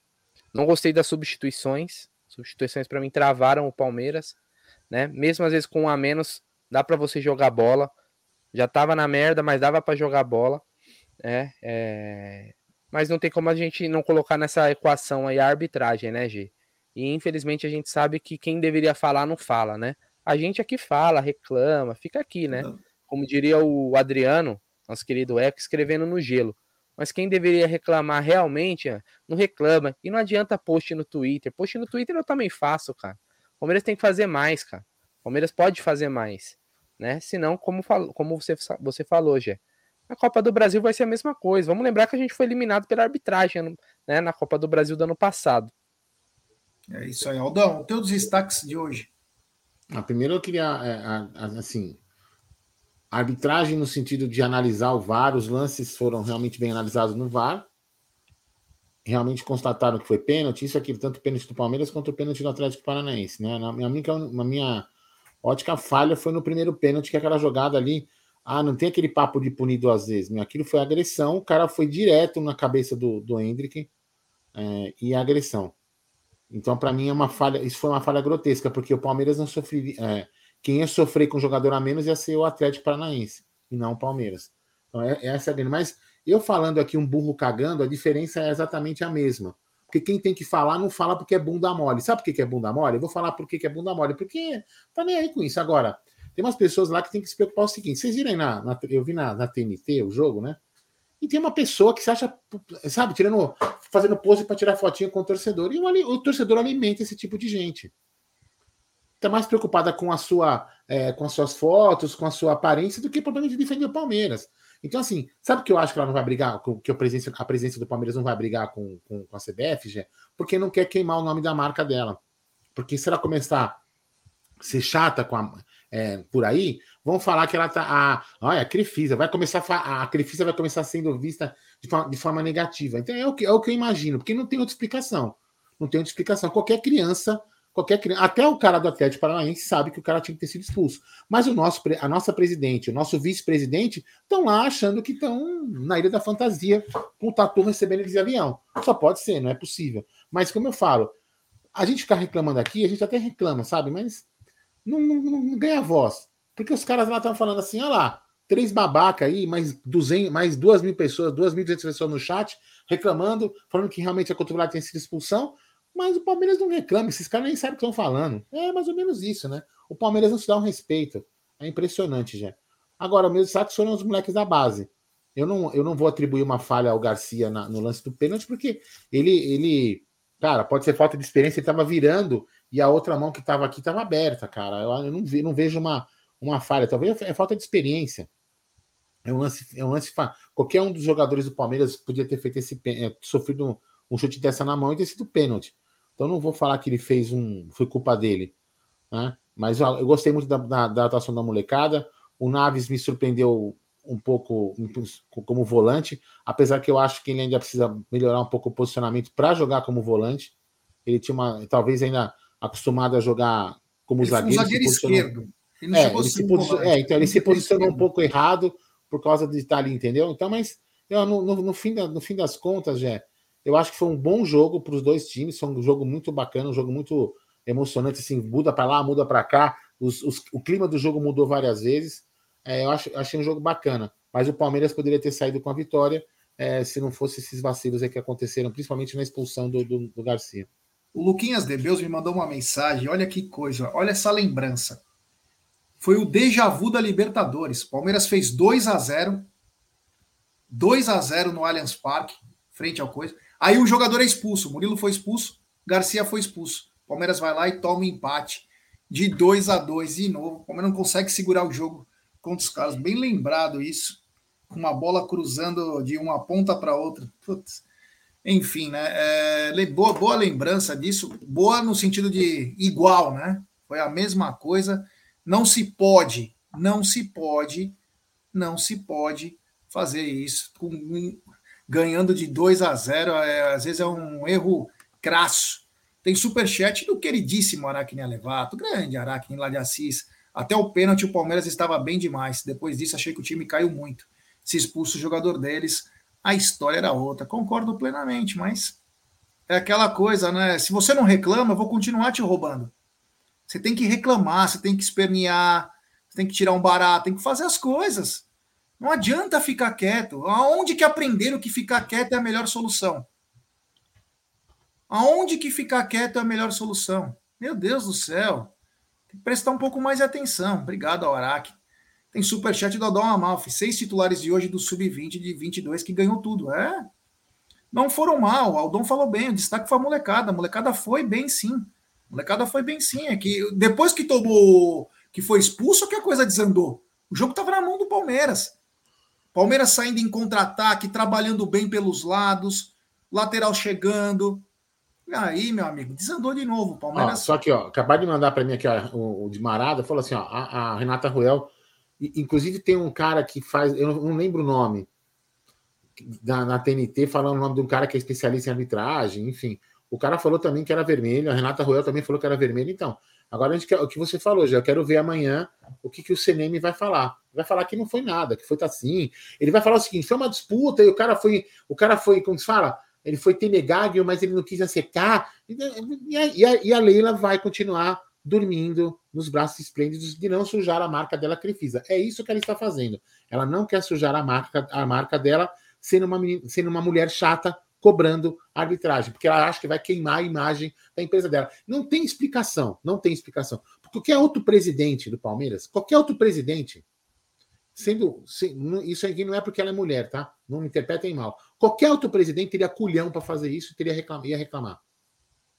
Não gostei das substituições, Substituições para mim travaram o Palmeiras, né? Mesmo às vezes com um a menos, dá para você jogar bola. Já tava na merda, mas dava para jogar bola, né? É... Mas não tem como a gente não colocar nessa equação aí a arbitragem, né, G? E infelizmente a gente sabe que quem deveria falar não fala, né? A gente aqui fala, reclama, fica aqui, né? Como diria o Adriano, nosso querido Eco, escrevendo no gelo. Mas quem deveria reclamar realmente, não reclama. E não adianta post no Twitter. Post no Twitter eu também faço, cara. O Palmeiras tem que fazer mais, cara. O Palmeiras pode fazer mais. Né? Senão, como, fal como você, você falou, Gé, a Copa do Brasil vai ser a mesma coisa. Vamos lembrar que a gente foi eliminado pela arbitragem né, na Copa do Brasil do ano passado. É isso aí, Aldão. Teus destaques de hoje. Ah, primeiro eu queria, é, arbitragem no sentido de analisar o VAR, os lances foram realmente bem analisados no VAR. Realmente constataram que foi pênalti, isso aqui, tanto pênalti do Palmeiras quanto o pênalti do Atlético Paranaense. Né? Na, minha, na minha ótica, falha foi no primeiro pênalti, que é aquela jogada ali. Ah, não tem aquele papo de punir duas vezes. Meu, aquilo foi agressão, o cara foi direto na cabeça do, do Hendrick é, e agressão. Então, para mim, é uma falha. Isso foi uma falha grotesca, porque o Palmeiras não sofreria. É, quem ia sofrer com um jogador a menos ia ser o Atlético Paranaense e não o Palmeiras. Então, é, essa é a grande. Mas eu falando aqui um burro cagando, a diferença é exatamente a mesma. Porque quem tem que falar não fala porque é bunda mole. Sabe por que é bunda mole? Eu vou falar por que é bunda mole. Porque tá nem aí com isso. Agora, tem umas pessoas lá que tem que se preocupar o seguinte: vocês viram aí na, na eu vi na, na TNT o jogo, né? E tem uma pessoa que se acha, sabe, tirando, fazendo pose para tirar fotinha com o torcedor. E o, o torcedor alimenta esse tipo de gente está mais preocupada com a sua é, com as suas fotos, com a sua aparência, do que propriamente defender o Palmeiras. Então, assim, sabe que eu acho que ela não vai brigar, que a presença, a presença do Palmeiras não vai brigar com, com, com a CBF, já? Porque não quer queimar o nome da marca dela. Porque se ela começar a ser chata com a, é, por aí, vão falar que ela tá. A, olha, a Crefisa vai começar a, a Crefisa vai começar sendo vista de forma, de forma negativa. Então é o, que, é o que eu imagino, porque não tem outra explicação. Não tem outra explicação. Qualquer criança Qualquer até o cara do Atlético Paranaense sabe que o cara tinha que ter sido expulso. Mas o nosso, a nossa presidente, o nosso vice-presidente estão lá achando que estão na ilha da fantasia com o Tatu recebendo eles de avião. Só pode ser, não é possível. Mas como eu falo, a gente ficar reclamando aqui, a gente até reclama, sabe? Mas não, não, não ganha voz. Porque os caras lá estão falando assim, olha lá, três babaca aí, mais, 200, mais duas mil pessoas, duas mil pessoas no chat, reclamando, falando que realmente a cotovelada tem sido expulsão. Mas o Palmeiras não reclama, esses caras nem sabem o que estão falando. É mais ou menos isso, né? O Palmeiras não se dá um respeito. É impressionante, já. Agora, meus destaques foram os moleques da base. eu não, eu não vou atribuir uma falha ao Garcia na, no lance do pênalti, porque ele, ele, cara, pode ser falta de experiência, ele estava virando e a outra mão que estava aqui estava aberta, cara. Eu, eu não, não vejo uma, uma falha, talvez é falta de experiência. É um lance, é um lance. Qualquer um dos jogadores do Palmeiras podia ter feito esse é, sofrido um, um, chute dessa na mão e ter sido pênalti. Então não vou falar que ele fez um. Foi culpa dele. Né? Mas ó, eu gostei muito da, da, da atuação da molecada. O Naves me surpreendeu um pouco como volante, apesar que eu acho que ele ainda precisa melhorar um pouco o posicionamento para jogar como volante. Ele tinha uma, talvez ainda acostumado a jogar como ele zagueiro. Um zagueiro esquerdo. Ele é, ele se posicion... é, então ele se posicionou um pouco errado por causa de estar ali, entendeu? Então, mas eu, no, no, no, fim da, no fim das contas, já eu acho que foi um bom jogo para os dois times. Foi um jogo muito bacana, um jogo muito emocionante. Assim, muda para lá, muda para cá. Os, os, o clima do jogo mudou várias vezes. É, eu acho, achei um jogo bacana. Mas o Palmeiras poderia ter saído com a vitória é, se não fosse esses vacilos que aconteceram, principalmente na expulsão do, do, do Garcia. O Luquinhas Debeus me mandou uma mensagem. Olha que coisa, olha essa lembrança foi o déjà vu da Libertadores. Palmeiras fez 2 a 0 2 a 0 no Allianz Parque, frente ao coisa. Aí o jogador é expulso. Murilo foi expulso, Garcia foi expulso. Palmeiras vai lá e toma um empate de 2 a 2 de novo. O Palmeiras não consegue segurar o jogo contra os caras. Bem lembrado isso. Com uma bola cruzando de uma ponta para outra. Putz. Enfim, né? É, boa, boa lembrança disso. Boa no sentido de igual, né? Foi a mesma coisa. Não se pode, não se pode, não se pode fazer isso com, ganhando de 2 a 0. É, às vezes é um erro crasso. Tem superchat do queridíssimo Aracne Alevato, grande Aracne lá de Assis. Até o pênalti o Palmeiras estava bem demais. Depois disso, achei que o time caiu muito. Se expulsa o jogador deles, a história era outra. Concordo plenamente, mas é aquela coisa, né? Se você não reclama, eu vou continuar te roubando. Você tem que reclamar, você tem que espernear, você tem que tirar um barato, tem que fazer as coisas. Não adianta ficar quieto. Aonde que aprenderam que ficar quieto é a melhor solução? Aonde que ficar quieto é a melhor solução? Meu Deus do céu. Tem que prestar um pouco mais de atenção. Obrigado, Araque. Tem superchat do Adão Amalfi. Seis titulares de hoje do Sub-20 de 22 que ganhou tudo. É. Não foram mal. O Aldon falou bem. O destaque foi a molecada. A molecada foi bem, sim. A molecada foi bem sim. É que depois que tomou, que foi expulso, que a coisa desandou. O jogo estava na mão do Palmeiras. Palmeiras saindo em contra-ataque, trabalhando bem pelos lados, lateral chegando. E aí, meu amigo, desandou de novo. Palmeiras. Ó, só que, ó, acabaram de mandar para mim aqui ó, o, o, de Marada, falou assim: ó, a, a Renata Ruel. Inclusive, tem um cara que faz, eu não, não lembro o nome, na, na TNT, falando o nome de um cara que é especialista em arbitragem, enfim. O cara falou também que era vermelho, a Renata Royal também falou que era vermelho. Então, agora gente o que você falou, já eu quero ver amanhã o que, que o CNM vai falar. Vai falar que não foi nada, que foi assim. Ele vai falar o seguinte: foi uma disputa e o cara foi, o cara foi, como se fala, ele foi tenegável, mas ele não quis acertar. E a, e a, e a Leila vai continuar dormindo nos braços esplêndidos de não sujar a marca dela Crefisa. É isso que ela está fazendo. Ela não quer sujar a marca, a marca dela sendo uma, sendo uma mulher chata cobrando arbitragem, porque ela acha que vai queimar a imagem da empresa dela. Não tem explicação, não tem explicação. Qualquer outro presidente do Palmeiras, qualquer outro presidente, sendo. Isso aqui não é porque ela é mulher, tá? Não me interpretem mal. Qualquer outro presidente teria culhão para fazer isso teria reclamar, ia reclamar.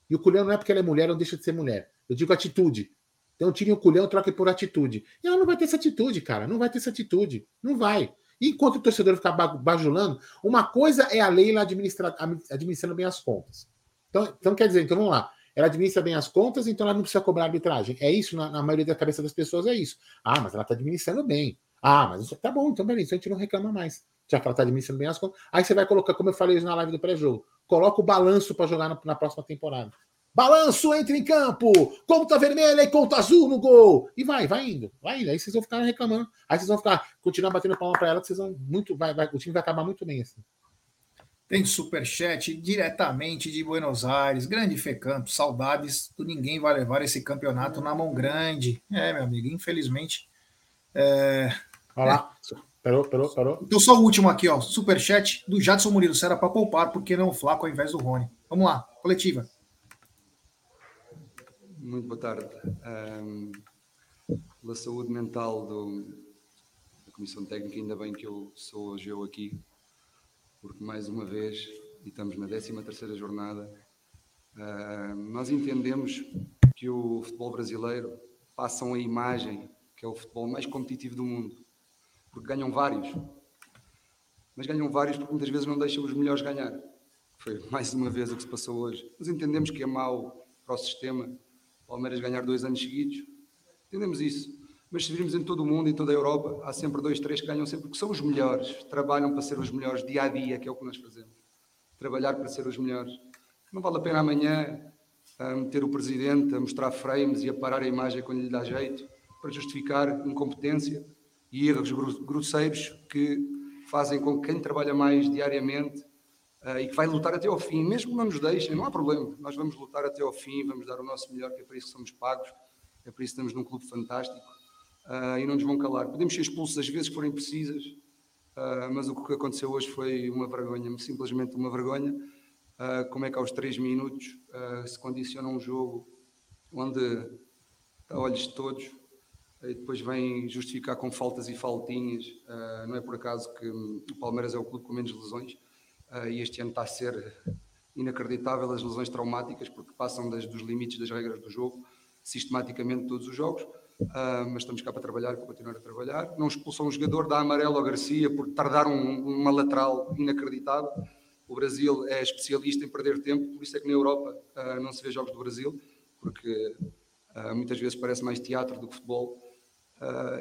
E o culhão não é porque ela é mulher, não deixa de ser mulher. Eu digo atitude. Então tirem o culhão, troque por atitude. E ela não vai ter essa atitude, cara. Não vai ter essa atitude. Não vai. Enquanto o torcedor ficar bajulando, uma coisa é a lei administra, administrando bem as contas. Então, então, quer dizer, então vamos lá. Ela administra bem as contas, então ela não precisa cobrar arbitragem. É isso, na, na maioria da cabeça das pessoas, é isso. Ah, mas ela está administrando bem. Ah, mas isso tá bom, então beleza, a gente não reclama mais. Já que ela está administrando bem as contas. Aí você vai colocar, como eu falei na live do pré-jogo, coloca o balanço para jogar na, na próxima temporada. Balanço, entra em campo. Conta vermelha e conta azul no gol. E vai, vai indo. Vai indo. Aí vocês vão ficar reclamando. Aí vocês vão ficar, continuar batendo palma para ela, que vocês vão muito. Vai, vai, o time vai acabar muito bem assim. Tem superchat diretamente de Buenos Aires. Grande Fê Campos. Saudades do ninguém vai levar esse campeonato na mão grande. É, meu amigo, infelizmente. É... Olha lá. É. Parou, parou, parou. Então, só o último aqui, ó. Superchat do Jadson Murilo. Será para poupar, porque não o Flaco ao invés do Rony. Vamos lá, coletiva. Muito boa tarde. Um, pela saúde mental do, comissão técnica, ainda bem que eu sou hoje eu aqui, porque mais uma vez, e estamos na 13 terceira jornada, uh, nós entendemos que o futebol brasileiro passam a imagem que é o futebol mais competitivo do mundo, porque ganham vários, mas ganham vários porque muitas vezes não deixam os melhores ganhar. Foi mais uma vez o que se passou hoje. Nós entendemos que é mau para o sistema Palmeiras ganhar dois anos seguidos. Entendemos isso. Mas se virmos em todo o mundo, em toda a Europa, há sempre dois, três que ganham sempre, porque são os melhores. Trabalham para ser os melhores dia a dia, que é o que nós fazemos. Trabalhar para ser os melhores. Não vale a pena amanhã a meter o presidente a mostrar frames e a parar a imagem quando lhe dá jeito, para justificar incompetência e erros grosseiros que fazem com que quem trabalha mais diariamente uh, e que vai lutar até ao fim, mesmo que não nos deixem, não há problema, nós vamos lutar até ao fim, vamos dar o nosso melhor, que é para isso que somos pagos, é para isso que estamos num clube fantástico uh, e não nos vão calar. Podemos ser expulsos às vezes que forem precisas, uh, mas o que aconteceu hoje foi uma vergonha, simplesmente uma vergonha. como é que aos três minutos se condiciona um jogo onde está olhos de todos, e depois vem justificar com faltas e faltinhas. Não é por acaso que o Palmeiras é o clube com menos lesões e este ano está a ser inacreditável as lesões traumáticas porque passam das, dos limites das regras do jogo sistematicamente todos os jogos. Uh, mas estamos cá para trabalhar, para continuar a trabalhar. Não expulsam um jogador, dá amarelo ao Garcia por tardar um, uma lateral inacreditável. O Brasil é especialista em perder tempo, por isso é que na Europa não se vê jogos do Brasil, porque muitas vezes parece mais teatro do que futebol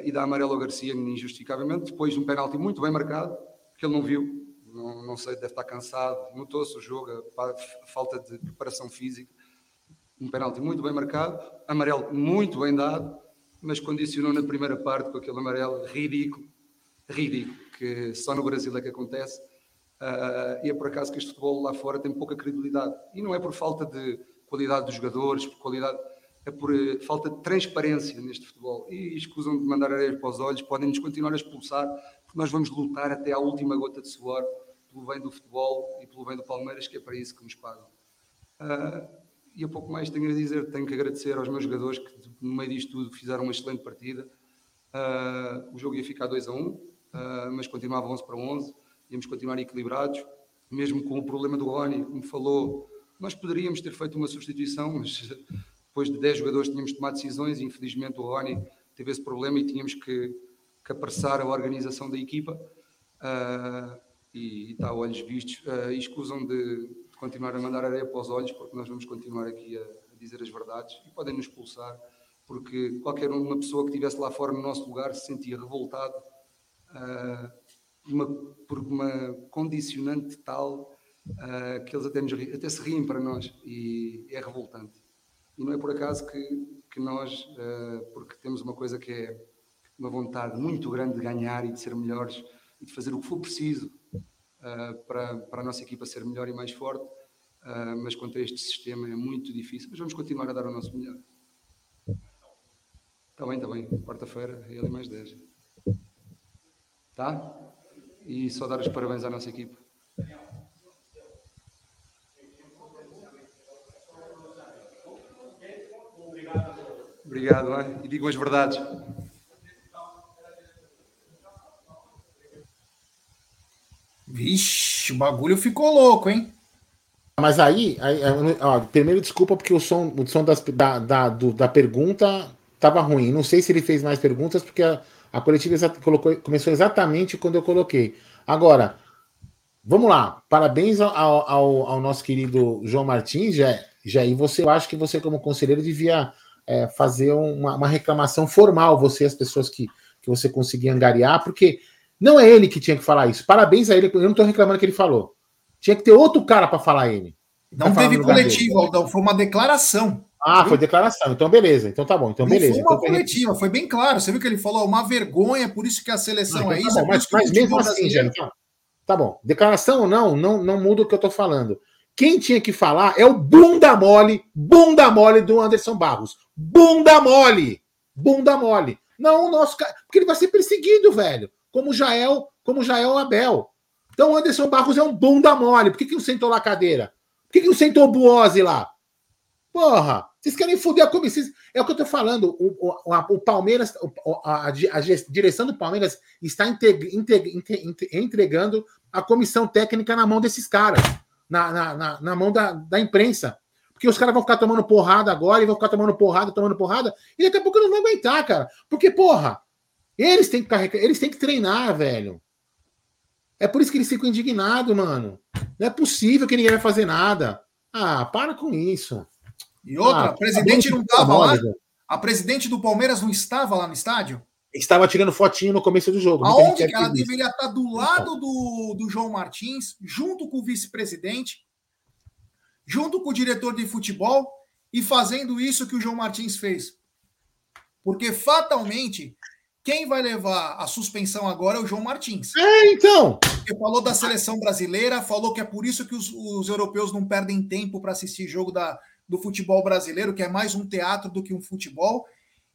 e dá amarelo ao Garcia injustificavelmente, depois de um penalti muito bem marcado, que ele não viu, não, não sei, deve estar cansado, notou-se o jogo, a, falta de preparação física, um penalti muito bem marcado, amarelo muito bem dado, mas condicionou na primeira parte com aquele amarelo ridículo, ridículo, que só no Brasil é que acontece, uh, e é por acaso que este futebol lá fora tem pouca credibilidade, e não é por falta de qualidade dos jogadores, por qualidade é por eh, falta de transparência neste futebol. E escusam de mandar areia para os olhos, podem-nos continuar a expulsar, porque nós vamos lutar até à última gota de suor pelo bem do futebol e pelo bem do Palmeiras, que é para isso que nos pagam. Uh, e a pouco mais tenho a dizer, tenho que agradecer aos meus jogadores que, no meio disto tudo, fizeram uma excelente partida. Uh, o jogo ia ficar 2 a 1, um, uh, mas continuava 11 para 11, íamos continuar equilibrados, mesmo com o problema do Rony, como falou, nós poderíamos ter feito uma substituição, mas depois de 10 jogadores tínhamos tomado decisões e infelizmente o Rony teve esse problema e tínhamos que, que apressar a organização da equipa uh, e, está a olhos vistos uh, escusam de, de, continuar a mandar areia para os olhos porque nós vamos continuar aqui a, a dizer as verdades e podem nos expulsar porque qualquer uma pessoa que estivesse lá fora no nosso lugar se sentia revoltado uh, uma, por uma condicionante tal uh, que eles até, nos, até se riem para nós e é revoltante. E não é por acaso que, que nós, uh, porque temos uma coisa que é uma vontade muito grande de ganhar e de ser melhores e de fazer o que for preciso para, para a nossa equipa ser melhor e mais forte, uh, mas contra este sistema é muito difícil. Mas vamos continuar a dar o nosso melhor. Está bem, está bem. Quarta-feira, ele mais 10. Tá? E só dar os parabéns à nossa equipa. Obrigado, hein? e digam as verdades. Vixe, o bagulho ficou louco, hein? Mas aí, aí ó, primeiro desculpa porque o som, o som das, da, da, do, da pergunta estava ruim. Não sei se ele fez mais perguntas porque a, a coletiva colocou, começou exatamente quando eu coloquei. Agora, vamos lá. Parabéns ao, ao, ao nosso querido João Martins, já, e você, eu acho que você como conselheiro devia é, fazer uma, uma, reclamação formal, você as pessoas que, que você conseguia angariar, porque não é ele que tinha que falar isso. Parabéns a ele, eu não estou reclamando que ele falou. Tinha que ter outro cara para falar ele. Não teve coletivo, Aldão, foi uma declaração. Ah, foi declaração. Então, beleza. Então tá bom. Então, beleza. Foi uma então, coletiva, foi bem claro. Você viu que ele falou uma vergonha, por isso que a seleção ah, então, é tá isso. Bom, é mas, mas mesmo assim, gente, tá, tá bom. Declaração ou não, não, não muda o que eu tô falando. Quem tinha que falar é o bunda mole, bunda mole do Anderson Barros. Bunda mole! Bunda mole. Não o nosso cara. Porque ele vai ser perseguido, velho. Como o, como o Abel. Então o Anderson Barros é um bunda mole. Por que, que não sentou lá a cadeira? Por que, que não sentou o lá? Porra! Vocês querem foder a comissão. É o que eu tô falando. O, o, o Palmeiras, a, a, a, direção do Palmeiras está entregando a comissão técnica na mão desses caras, na, na, na, na mão da, da imprensa. Porque os caras vão ficar tomando porrada agora e vão ficar tomando porrada, tomando porrada, e daqui a pouco não vão aguentar, cara. Porque, porra, eles têm que carregar, eles têm que treinar, velho. É por isso que eles ficam indignados, mano. Não é possível que ninguém vai fazer nada. Ah, para com isso. E outra, ah, a presidente não estava lá? A presidente do Palmeiras não estava lá no estádio? Estava tirando fotinho no começo do jogo. Aonde que ela deveria estar do lado do, do João Martins, junto com o vice-presidente, junto com o diretor de futebol e fazendo isso que o João Martins fez. Porque fatalmente quem vai levar a suspensão agora é o João Martins. É, então. Ele falou da seleção brasileira, falou que é por isso que os, os europeus não perdem tempo para assistir jogo da, do futebol brasileiro, que é mais um teatro do que um futebol,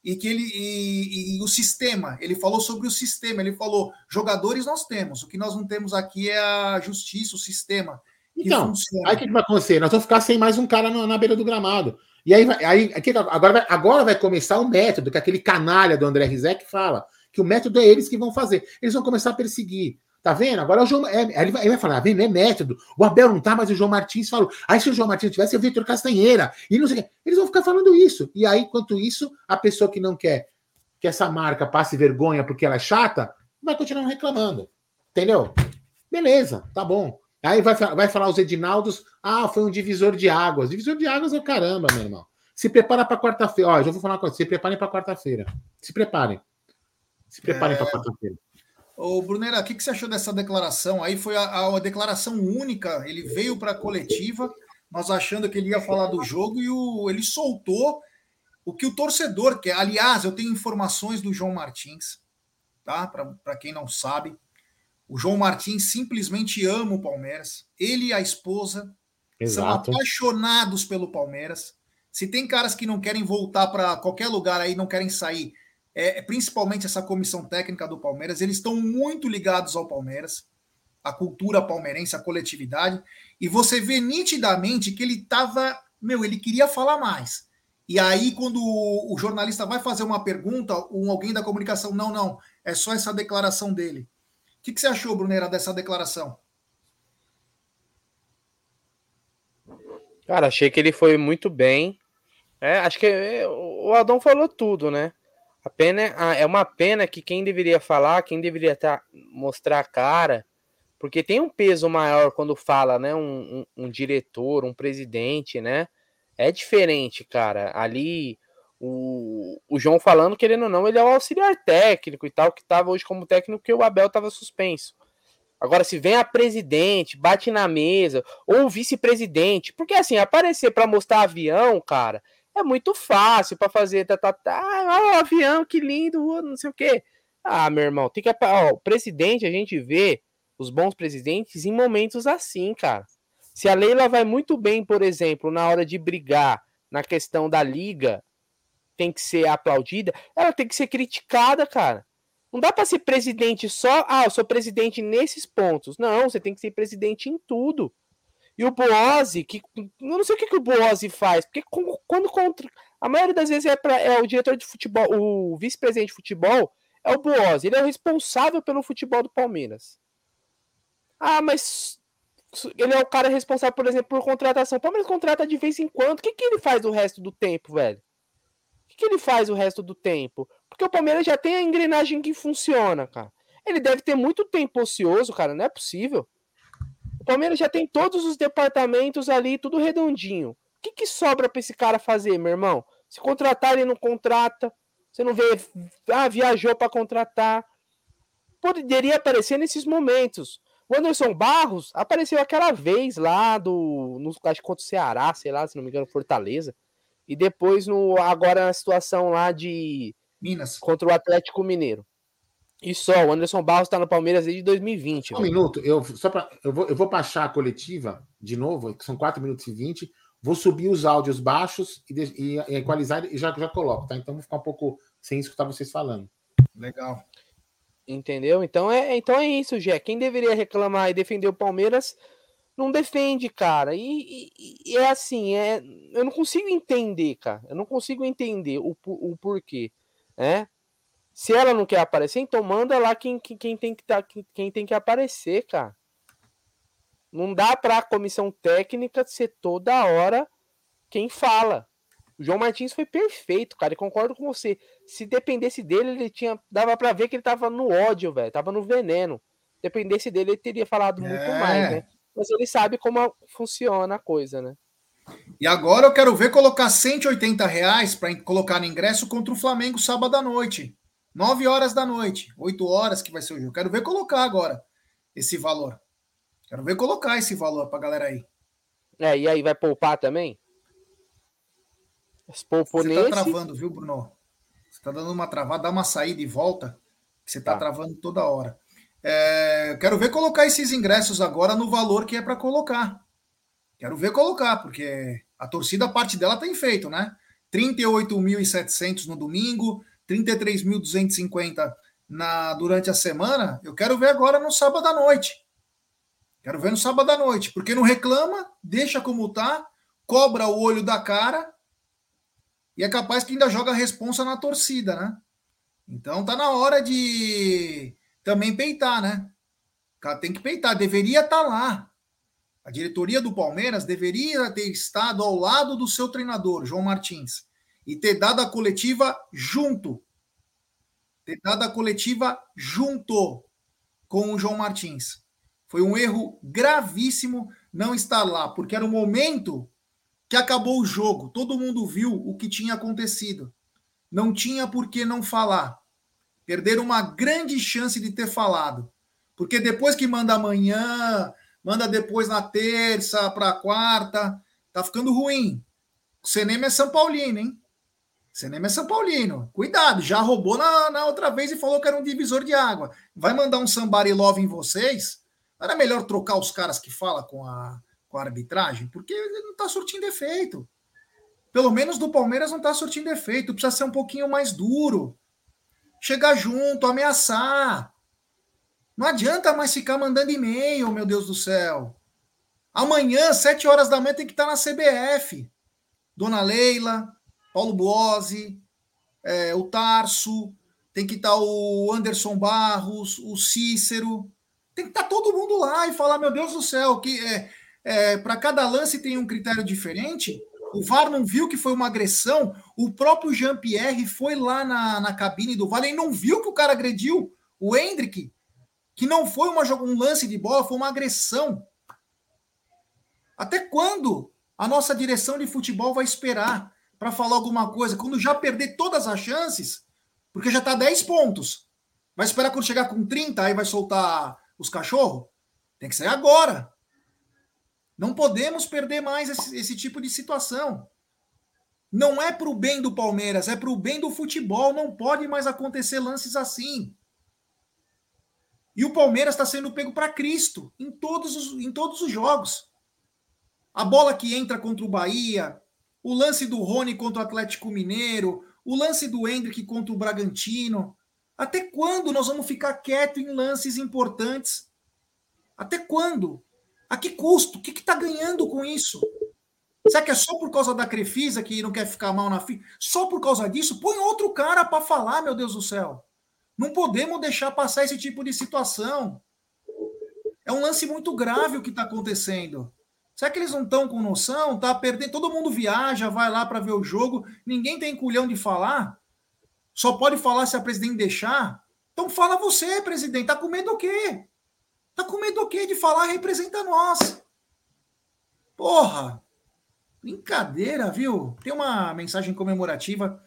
e que ele e, e, o sistema, ele falou sobre o sistema, ele falou: jogadores nós temos, o que nós não temos aqui é a justiça, o sistema. Então, aí o que, vai acontecer? Nós vamos ficar sem mais um cara na, na beira do gramado. E aí, aí agora, vai, agora vai começar o método que aquele canalha do André Rizek fala, que o método é eles que vão fazer. Eles vão começar a perseguir. Tá vendo? Agora o João. É, ele, vai, ele vai falar, vem, é método. O Abel não tá, mas o João Martins falou. Aí se o João Martins tivesse, o Vitor Castanheira. E não sei o quê. Eles vão ficar falando isso. E aí, enquanto isso, a pessoa que não quer que essa marca passe vergonha porque ela é chata, vai continuar reclamando. Entendeu? Beleza, tá bom. Aí vai, vai falar os Edinaldos, ah, foi um divisor de águas. Divisor de águas é o caramba, meu irmão. Se prepara para quarta-feira. Ó, já vou falar coisa. Se preparem para quarta-feira. Se preparem. Se preparem é... para quarta-feira. Ô, Brunera, o que, que você achou dessa declaração? Aí foi a, a declaração única. Ele veio para a coletiva, nós achando que ele ia falar do jogo, e o, ele soltou o que o torcedor quer. Aliás, eu tenho informações do João Martins, tá? Para quem não sabe. O João Martins simplesmente ama o Palmeiras. Ele e a esposa Exato. são apaixonados pelo Palmeiras. Se tem caras que não querem voltar para qualquer lugar aí, não querem sair, é, principalmente essa comissão técnica do Palmeiras, eles estão muito ligados ao Palmeiras, a cultura palmeirense, a coletividade, e você vê nitidamente que ele estava, meu, ele queria falar mais. E aí, quando o, o jornalista vai fazer uma pergunta, um, alguém da comunicação, não, não, é só essa declaração dele. O que, que você achou, Brunera, dessa declaração? Cara, achei que ele foi muito bem. É, acho que é, o Adão falou tudo, né? A pena é, é uma pena que quem deveria falar, quem deveria tá, mostrar a cara, porque tem um peso maior quando fala, né? Um, um, um diretor, um presidente, né? É diferente, cara. Ali, o, o João falando, querendo ou não, ele é o auxiliar técnico e tal, que estava hoje como técnico, porque o Abel estava suspenso. Agora, se vem a presidente, bate na mesa, ou vice-presidente, porque assim, aparecer para mostrar avião, cara, é muito fácil para fazer, tá, tá, tá, ah, avião, que lindo, não sei o quê. Ah, meu irmão, tem que. Ó, o presidente, a gente vê os bons presidentes em momentos assim, cara. Se a Leila vai muito bem, por exemplo, na hora de brigar na questão da liga, tem que ser aplaudida, ela tem que ser criticada, cara. Não dá para ser presidente só, ah, eu sou presidente nesses pontos. Não, você tem que ser presidente em tudo. E o Boazzi, que eu não sei o que, que o Boazzi faz, porque quando contra. A maioria das vezes é, é o diretor de futebol, o vice-presidente de futebol é o Boazzi. Ele é o responsável pelo futebol do Palmeiras. Ah, mas ele é o cara responsável, por exemplo, por contratação. O Palmeiras contrata de vez em quando. O que, que ele faz o resto do tempo, velho? Que ele faz o resto do tempo? Porque o Palmeiras já tem a engrenagem que funciona, cara. Ele deve ter muito tempo ocioso, cara. Não é possível. O Palmeiras já tem todos os departamentos ali, tudo redondinho. O que, que sobra para esse cara fazer, meu irmão? Se contratar, ele não contrata. Você não vê, ah, viajou para contratar. Poderia aparecer nesses momentos. O Anderson Barros apareceu aquela vez lá do. No, acho que contra o Ceará, sei lá, se não me engano, Fortaleza. E depois, no agora na situação lá de. Minas. Contra o Atlético Mineiro. E só, o Anderson Barros está no Palmeiras desde 2020. Um velho. minuto, eu, só pra, eu, vou, eu vou baixar a coletiva de novo, que são 4 minutos e 20. Vou subir os áudios baixos e, e, e equalizar e já, já coloco, tá? Então vou ficar um pouco sem escutar vocês falando. Legal. Entendeu? Então é, então é isso, Jé. Quem deveria reclamar e defender o Palmeiras não defende, cara. E, e, e, é assim, é, eu não consigo entender, cara. Eu não consigo entender o, o porquê. É? Se ela não quer aparecer, então manda lá quem, quem, tem que tá, quem tem que aparecer, cara. Não dá para a comissão técnica ser toda hora quem fala. O João Martins foi perfeito, cara. E concordo com você. Se dependesse dele, ele tinha. Dava para ver que ele tava no ódio, velho. Tava no veneno. Dependesse dele, ele teria falado é. muito mais, né? Mas ele sabe como funciona a coisa, né? E agora eu quero ver colocar 180 reais para colocar no ingresso contra o Flamengo sábado à noite. 9 horas da noite. 8 horas que vai ser o jogo. Quero ver colocar agora esse valor. Quero ver colocar esse valor pra galera aí. É, e aí vai poupar também? Você tá travando, viu, Bruno? Você tá dando uma travada, dá uma saída e volta. Você tá, tá. travando toda hora. É, quero ver colocar esses ingressos agora no valor que é para colocar. Quero ver colocar, porque a torcida, a parte dela tem feito, né? 38.700 no domingo, 33.250 na durante a semana. Eu quero ver agora no sábado à noite. Quero ver no sábado à noite, porque não reclama, deixa como tá, cobra o olho da cara e é capaz que ainda joga a responsa na torcida, né? Então tá na hora de também peitar, né? O cara tem que peitar, deveria estar tá lá. A diretoria do Palmeiras deveria ter estado ao lado do seu treinador, João Martins, e ter dado a coletiva junto. Ter dado a coletiva junto com o João Martins. Foi um erro gravíssimo não estar lá, porque era o momento que acabou o jogo. Todo mundo viu o que tinha acontecido. Não tinha por que não falar. Perderam uma grande chance de ter falado. Porque depois que manda amanhã, manda depois na terça para quarta, tá ficando ruim. O cinema é São Paulino, hein? O cinema é São Paulino. Cuidado, já roubou na, na outra vez e falou que era um divisor de água. Vai mandar um somebody love em vocês? Era melhor trocar os caras que fala com a, com a arbitragem? Porque não tá surtindo efeito. Pelo menos do Palmeiras não tá surtindo efeito. Precisa ser um pouquinho mais duro chegar junto, ameaçar. Não adianta mais ficar mandando e-mail, meu Deus do céu. Amanhã, sete horas da manhã, tem que estar na CBF. Dona Leila, Paulo Boazzi, é, o Tarso, tem que estar o Anderson Barros, o Cícero. Tem que estar todo mundo lá e falar, meu Deus do céu, que é, é para cada lance tem um critério diferente. O VAR não viu que foi uma agressão. O próprio Jean-Pierre foi lá na, na cabine do VAR e não viu que o cara agrediu o Hendrick. Que não foi uma, um lance de bola, foi uma agressão. Até quando a nossa direção de futebol vai esperar para falar alguma coisa? Quando já perder todas as chances, porque já está 10 pontos. Vai esperar quando chegar com 30, aí vai soltar os cachorros? Tem que sair agora. Não podemos perder mais esse, esse tipo de situação. Não é para o bem do Palmeiras, é para o bem do futebol. Não pode mais acontecer lances assim. E o Palmeiras está sendo pego para Cristo em todos, os, em todos os jogos. A bola que entra contra o Bahia, o lance do Rony contra o Atlético Mineiro, o lance do Hendrick contra o Bragantino. Até quando nós vamos ficar quieto em lances importantes? Até quando? A que custo? O que está ganhando com isso? Será que é só por causa da Crefisa que não quer ficar mal na fila? Só por causa disso? Põe outro cara para falar, meu Deus do céu. Não podemos deixar passar esse tipo de situação. É um lance muito grave o que está acontecendo. Será que eles não estão com noção? Tá perdendo. Todo mundo viaja, vai lá para ver o jogo. Ninguém tem culhão de falar. Só pode falar se a presidente deixar. Então fala você, presidente. Tá com medo do quê? Tá com medo do quê? De falar representa nós. Porra! Brincadeira, viu? Tem uma mensagem comemorativa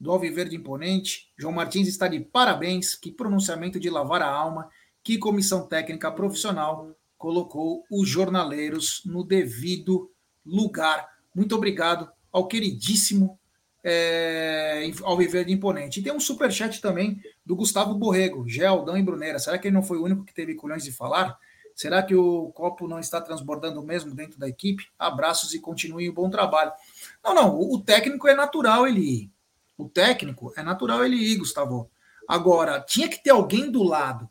do Alviverde Imponente. João Martins está de parabéns. Que pronunciamento de lavar a alma. Que comissão técnica profissional colocou os jornaleiros no devido lugar. Muito obrigado ao queridíssimo é, ao viver de imponente. E tem um super chat também do Gustavo Borrego, Geldão e Brunera. Será que ele não foi o único que teve culhões de falar? Será que o copo não está transbordando mesmo dentro da equipe? Abraços e continuem o bom trabalho. Não, não, o técnico é natural ele ir. O técnico é natural ele ir, Gustavo. Agora, tinha que ter alguém do lado.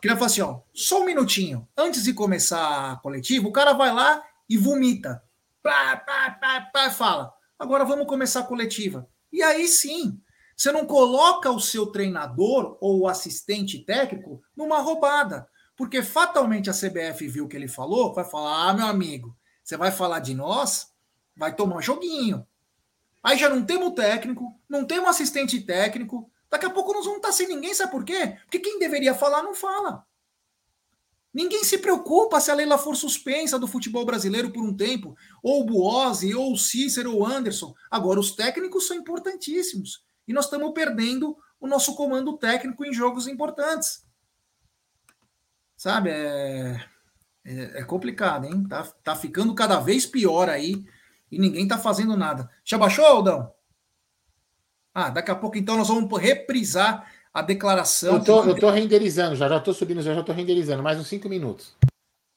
Que ele fala assim, ó, só um minutinho. Antes de começar a coletiva, o cara vai lá e vomita. Pá, pá, pá, pá, fala. Agora vamos começar a coletiva. E aí sim, você não coloca o seu treinador ou o assistente técnico numa roubada. Porque fatalmente a CBF viu o que ele falou, vai falar: ah, meu amigo, você vai falar de nós, vai tomar joguinho. Aí já não temos técnico, não temos assistente técnico. Daqui a pouco nós vamos estar sem ninguém, sabe por quê? Porque quem deveria falar não fala. Ninguém se preocupa se a Leila for suspensa do futebol brasileiro por um tempo, ou o Buozzi, ou o Cícero, ou o Anderson. Agora, os técnicos são importantíssimos. E nós estamos perdendo o nosso comando técnico em jogos importantes. Sabe? É, é, é complicado, hein? Tá, tá ficando cada vez pior aí e ninguém tá fazendo nada. Já baixou, Aldão? Ah, daqui a pouco então nós vamos reprisar a declaração. Eu tô, eu tô renderizando, já já tô subindo, já já tô renderizando, mais uns cinco minutos.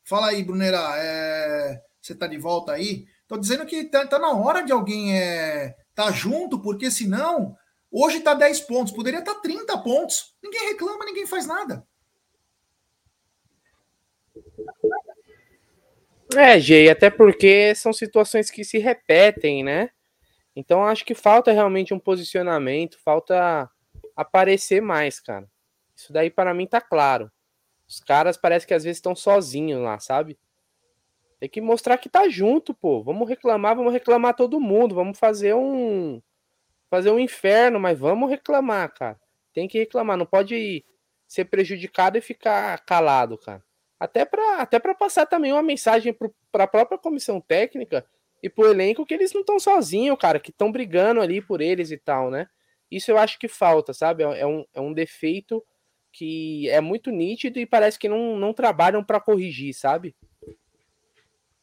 Fala aí, Brunera, é... você tá de volta aí? Tô dizendo que tá, tá na hora de alguém é... tá junto, porque senão hoje tá 10 pontos, poderia estar tá 30 pontos. Ninguém reclama, ninguém faz nada. É, Gê, até porque são situações que se repetem, né? Então acho que falta realmente um posicionamento, falta aparecer mais, cara. Isso daí para mim tá claro. Os caras parece que às vezes estão sozinhos lá, sabe? Tem que mostrar que tá junto, pô. Vamos reclamar, vamos reclamar todo mundo, vamos fazer um fazer um inferno, mas vamos reclamar, cara. Tem que reclamar, não pode ser prejudicado e ficar calado, cara. Até para até para passar também uma mensagem para a própria comissão técnica e pro elenco que eles não estão sozinhos, cara, que estão brigando ali por eles e tal, né? Isso eu acho que falta, sabe? É, é um, é um defeito que é muito nítido e parece que não, não trabalham para corrigir, sabe?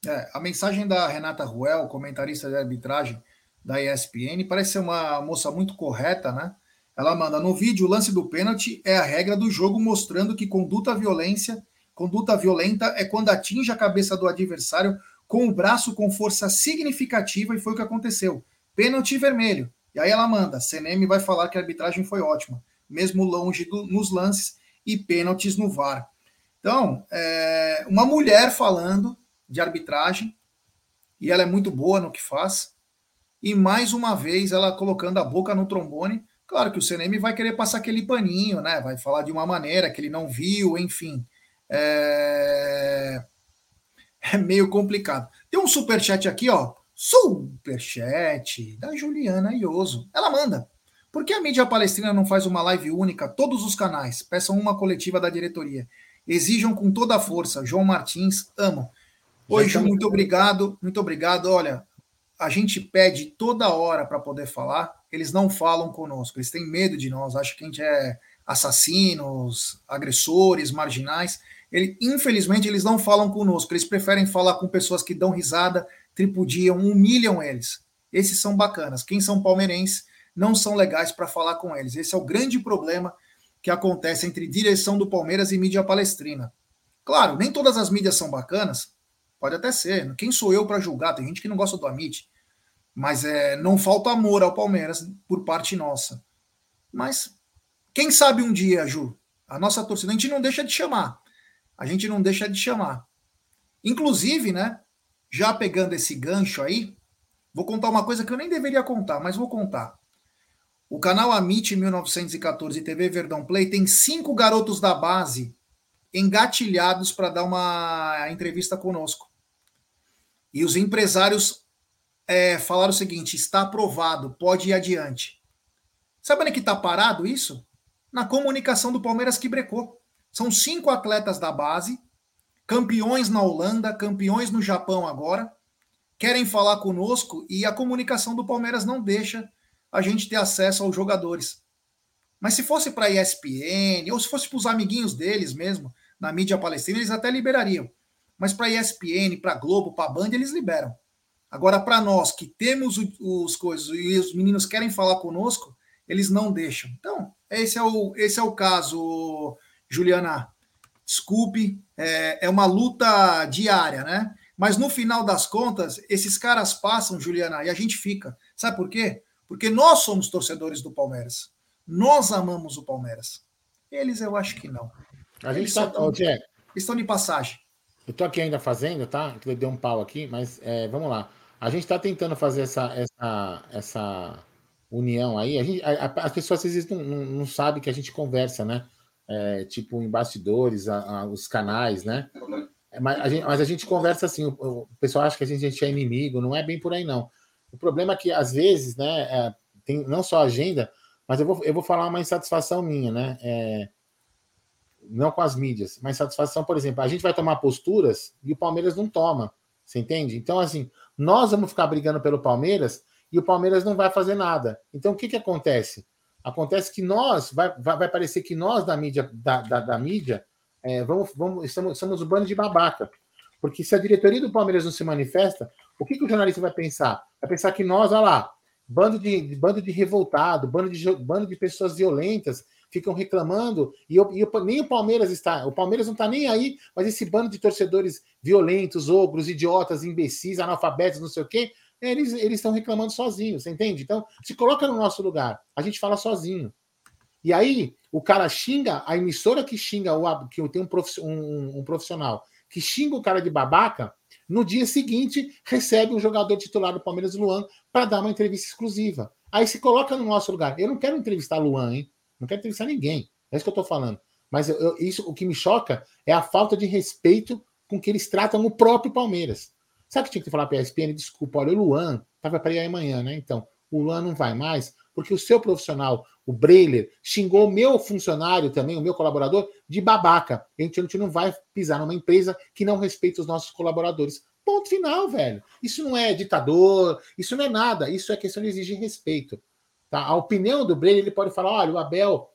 É, a mensagem da Renata Ruel, comentarista de arbitragem da ESPN, parece ser uma moça muito correta, né? Ela manda no vídeo o lance do pênalti é a regra do jogo mostrando que conduta violência, conduta violenta é quando atinge a cabeça do adversário com o braço com força significativa e foi o que aconteceu. Pênalti vermelho. E aí ela manda: CNM vai falar que a arbitragem foi ótima, mesmo longe do, nos lances e pênaltis no VAR. Então, é, uma mulher falando de arbitragem, e ela é muito boa no que faz, e mais uma vez ela colocando a boca no trombone. Claro que o CNM vai querer passar aquele paninho, né? Vai falar de uma maneira que ele não viu, enfim. É, [LAUGHS] é meio complicado. Tem um superchat aqui, ó. Superchat da Juliana Ioso. Ela manda. Por que a mídia palestrina não faz uma live única, todos os canais? Peçam uma coletiva da diretoria. Exijam com toda a força. João Martins, amo. Oi, Ju, muito obrigado. Muito obrigado. Olha, a gente pede toda hora para poder falar. Eles não falam conosco. Eles têm medo de nós. Acham que a gente é assassinos, agressores, marginais. Ele, infelizmente, eles não falam conosco. Eles preferem falar com pessoas que dão risada, tripudiam, humilham eles. Esses são bacanas. Quem são palmeirenses não são legais para falar com eles. Esse é o grande problema que acontece entre direção do Palmeiras e mídia palestrina. Claro, nem todas as mídias são bacanas, pode até ser. Quem sou eu para julgar? Tem gente que não gosta do Amit, mas é, não falta amor ao Palmeiras por parte nossa. Mas quem sabe um dia, Ju, a nossa torcida, a gente não deixa de chamar. A gente não deixa de chamar. Inclusive, né? Já pegando esse gancho aí, vou contar uma coisa que eu nem deveria contar, mas vou contar. O canal Amit 1914 TV Verdão Play tem cinco garotos da base engatilhados para dar uma entrevista conosco. E os empresários é, falaram o seguinte: está aprovado, pode ir adiante. Sabe onde que está parado isso? Na comunicação do Palmeiras que brecou. São cinco atletas da base campeões na Holanda, campeões no Japão agora, querem falar conosco e a comunicação do Palmeiras não deixa a gente ter acesso aos jogadores. Mas se fosse para a ESPN, ou se fosse para os amiguinhos deles mesmo, na mídia palestina, eles até liberariam. Mas para a ESPN, para a Globo, para a Band, eles liberam. Agora, para nós que temos os coisas e os meninos querem falar conosco, eles não deixam. Então, esse é o, esse é o caso, Juliana. Desculpe, é, é uma luta diária, né? Mas no final das contas, esses caras passam, Juliana, e a gente fica. Sabe por quê? Porque nós somos torcedores do Palmeiras. Nós amamos o Palmeiras. Eles eu acho que não. A gente Eles tá. só tão- Ô, Jé, Estão de passagem. eu tô aqui ainda fazendo, tá? Que deu um pau aqui, mas é, vamos lá. A gente tá tentando fazer essa, essa, essa união aí. A gente, a- a- as pessoas às vezes não, não, não sabem que a gente conversa, né? É, tipo, em bastidores, a- a- os canais, né? É, Mas a, gente, mas a gente conversa assim, o, o pessoal acha que a gente, a gente é inimigo, não é bem por aí, não. O problema é que, às vezes, né, é, tem não só agenda, mas eu vou, eu vou falar uma insatisfação minha, né? É, não com as mídias, mas satisfação, por exemplo, a gente vai tomar posturas e o Palmeiras não toma, você entende? Então, assim, nós vamos ficar brigando pelo Palmeiras e o Palmeiras não vai fazer nada. Então, o que, que acontece? Acontece que nós, vai, vai, vai parecer que nós da mídia, da, da, da mídia, é, vamos, vamos, estamos, somos o bando de babaca. Porque se a diretoria do Palmeiras não se manifesta, o que, que o jornalista vai pensar? Vai pensar que nós, olha lá, bando de, bando de revoltado, bando de, bando de pessoas violentas, ficam reclamando, e, eu- e eu- nem o Palmeiras está, o Palmeiras não está nem aí, mas esse bando de torcedores violentos, ogros, idiotas, imbecis, analfabetos, não sei o quê, eles estão reclamando sozinhos, você entende? Então, se coloca no nosso lugar, a gente fala sozinho. E aí, o cara xinga, a emissora que xinga, o, que tem um, profi- profissional que xinga o cara de babaca, no dia seguinte recebe um jogador titular do Palmeiras, Luan, para dar uma entrevista exclusiva. Aí se coloca no nosso lugar. Eu não quero entrevistar Luan, hein? Não quero entrevistar ninguém. É isso que eu estou falando. Mas eu- isso, o que me choca é a falta de respeito com que eles tratam o próprio Palmeiras. Sabe que tinha que falar para a ESPN? Desculpa, olha, o Luan estava para ir amanhã, né? Então, o Luan não vai mais, porque o seu profissional, o Breiler, xingou o meu funcionário também, o meu colaborador, de babaca. A gente, a gente não vai pisar numa empresa que não respeita os nossos colaboradores. Ponto final, velho. Isso não é ditador, isso não é nada. Isso é questão de exigir respeito. Tá? A opinião do Breiler, ele pode falar: olha, o Abel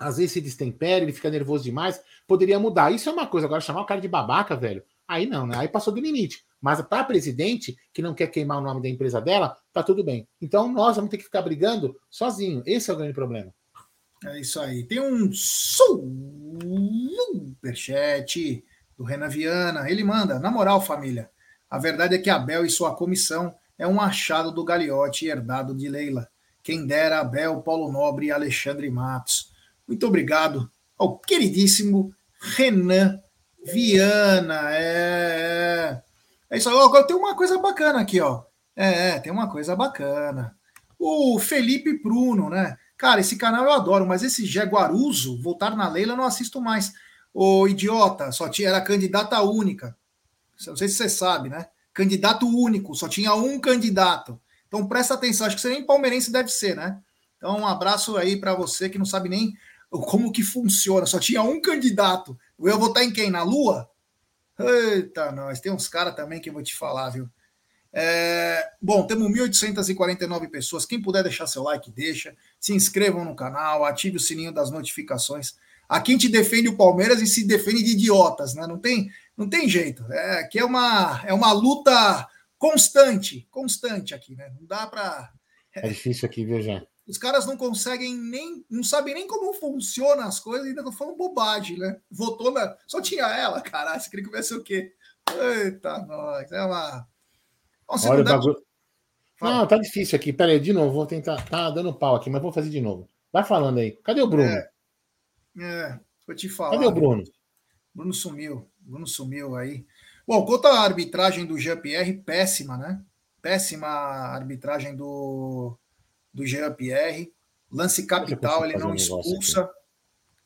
às vezes se destempera, ele fica nervoso demais, poderia mudar. Isso é uma coisa. Agora, chamar o cara de babaca, velho, aí não, né? Aí passou do limite. Mas para presidente, que não quer queimar o nome da empresa dela, tá tudo bem. Então nós vamos ter que ficar brigando sozinho. Esse é o grande problema. É isso aí. Tem um superchat do Renan Viana. Ele manda, na moral, família, a verdade é que Abel e sua comissão é um achado do Gagliotti herdado de Leila. Quem dera Abel, Paulo Nobre e Alexandre Matos. Muito obrigado ao queridíssimo Renan Viana. É, é. É isso Agora tem uma coisa bacana aqui, ó. É, é, tem uma coisa bacana. O Felipe Bruno, né? Cara, esse canal eu adoro, mas esse Jaguaruso, voltar na Leila, eu não assisto mais. Ô idiota, só tinha, era candidata única. Não sei se você sabe, né? Candidato único, só tinha um candidato. Então presta atenção, acho que você nem palmeirense deve ser, né? Então um abraço aí para você que não sabe nem como que funciona, só tinha um candidato. Eu ia votar em quem? Na Lua? Eita, nós. Tem uns caras também que eu vou te falar, viu? É, bom, temos 1.849 pessoas. Quem puder deixar seu like, deixa. Se inscrevam no canal, ative o sininho das notificações. Aqui a gente defende o Palmeiras e se defende de idiotas, né? Não tem, não tem jeito. É, aqui é uma, é uma luta constante, constante aqui, né? Não dá para. É difícil aqui, Jean? Os caras não conseguem nem, não sabem nem como funcionam as coisas, ainda estão falando bobagem, né? Votou na. Só tinha ela, caralho. Você queria que houvesse o quê? Eita, nós. É uma. Nossa, Olha dá- bagulho. Não, tá difícil aqui. Pera aí, de novo. Vou tentar. Tá dando pau aqui, mas vou fazer de novo. Vai falando aí. Cadê o Bruno? É. É, vou te falar. Cadê o Bruno? Bruno sumiu. Bruno sumiu aí. Bom, quanto à arbitragem do Jean-Pierre, péssima, né? Péssima arbitragem do, do Jean-Pierre. Lance capital, ele não expulsa.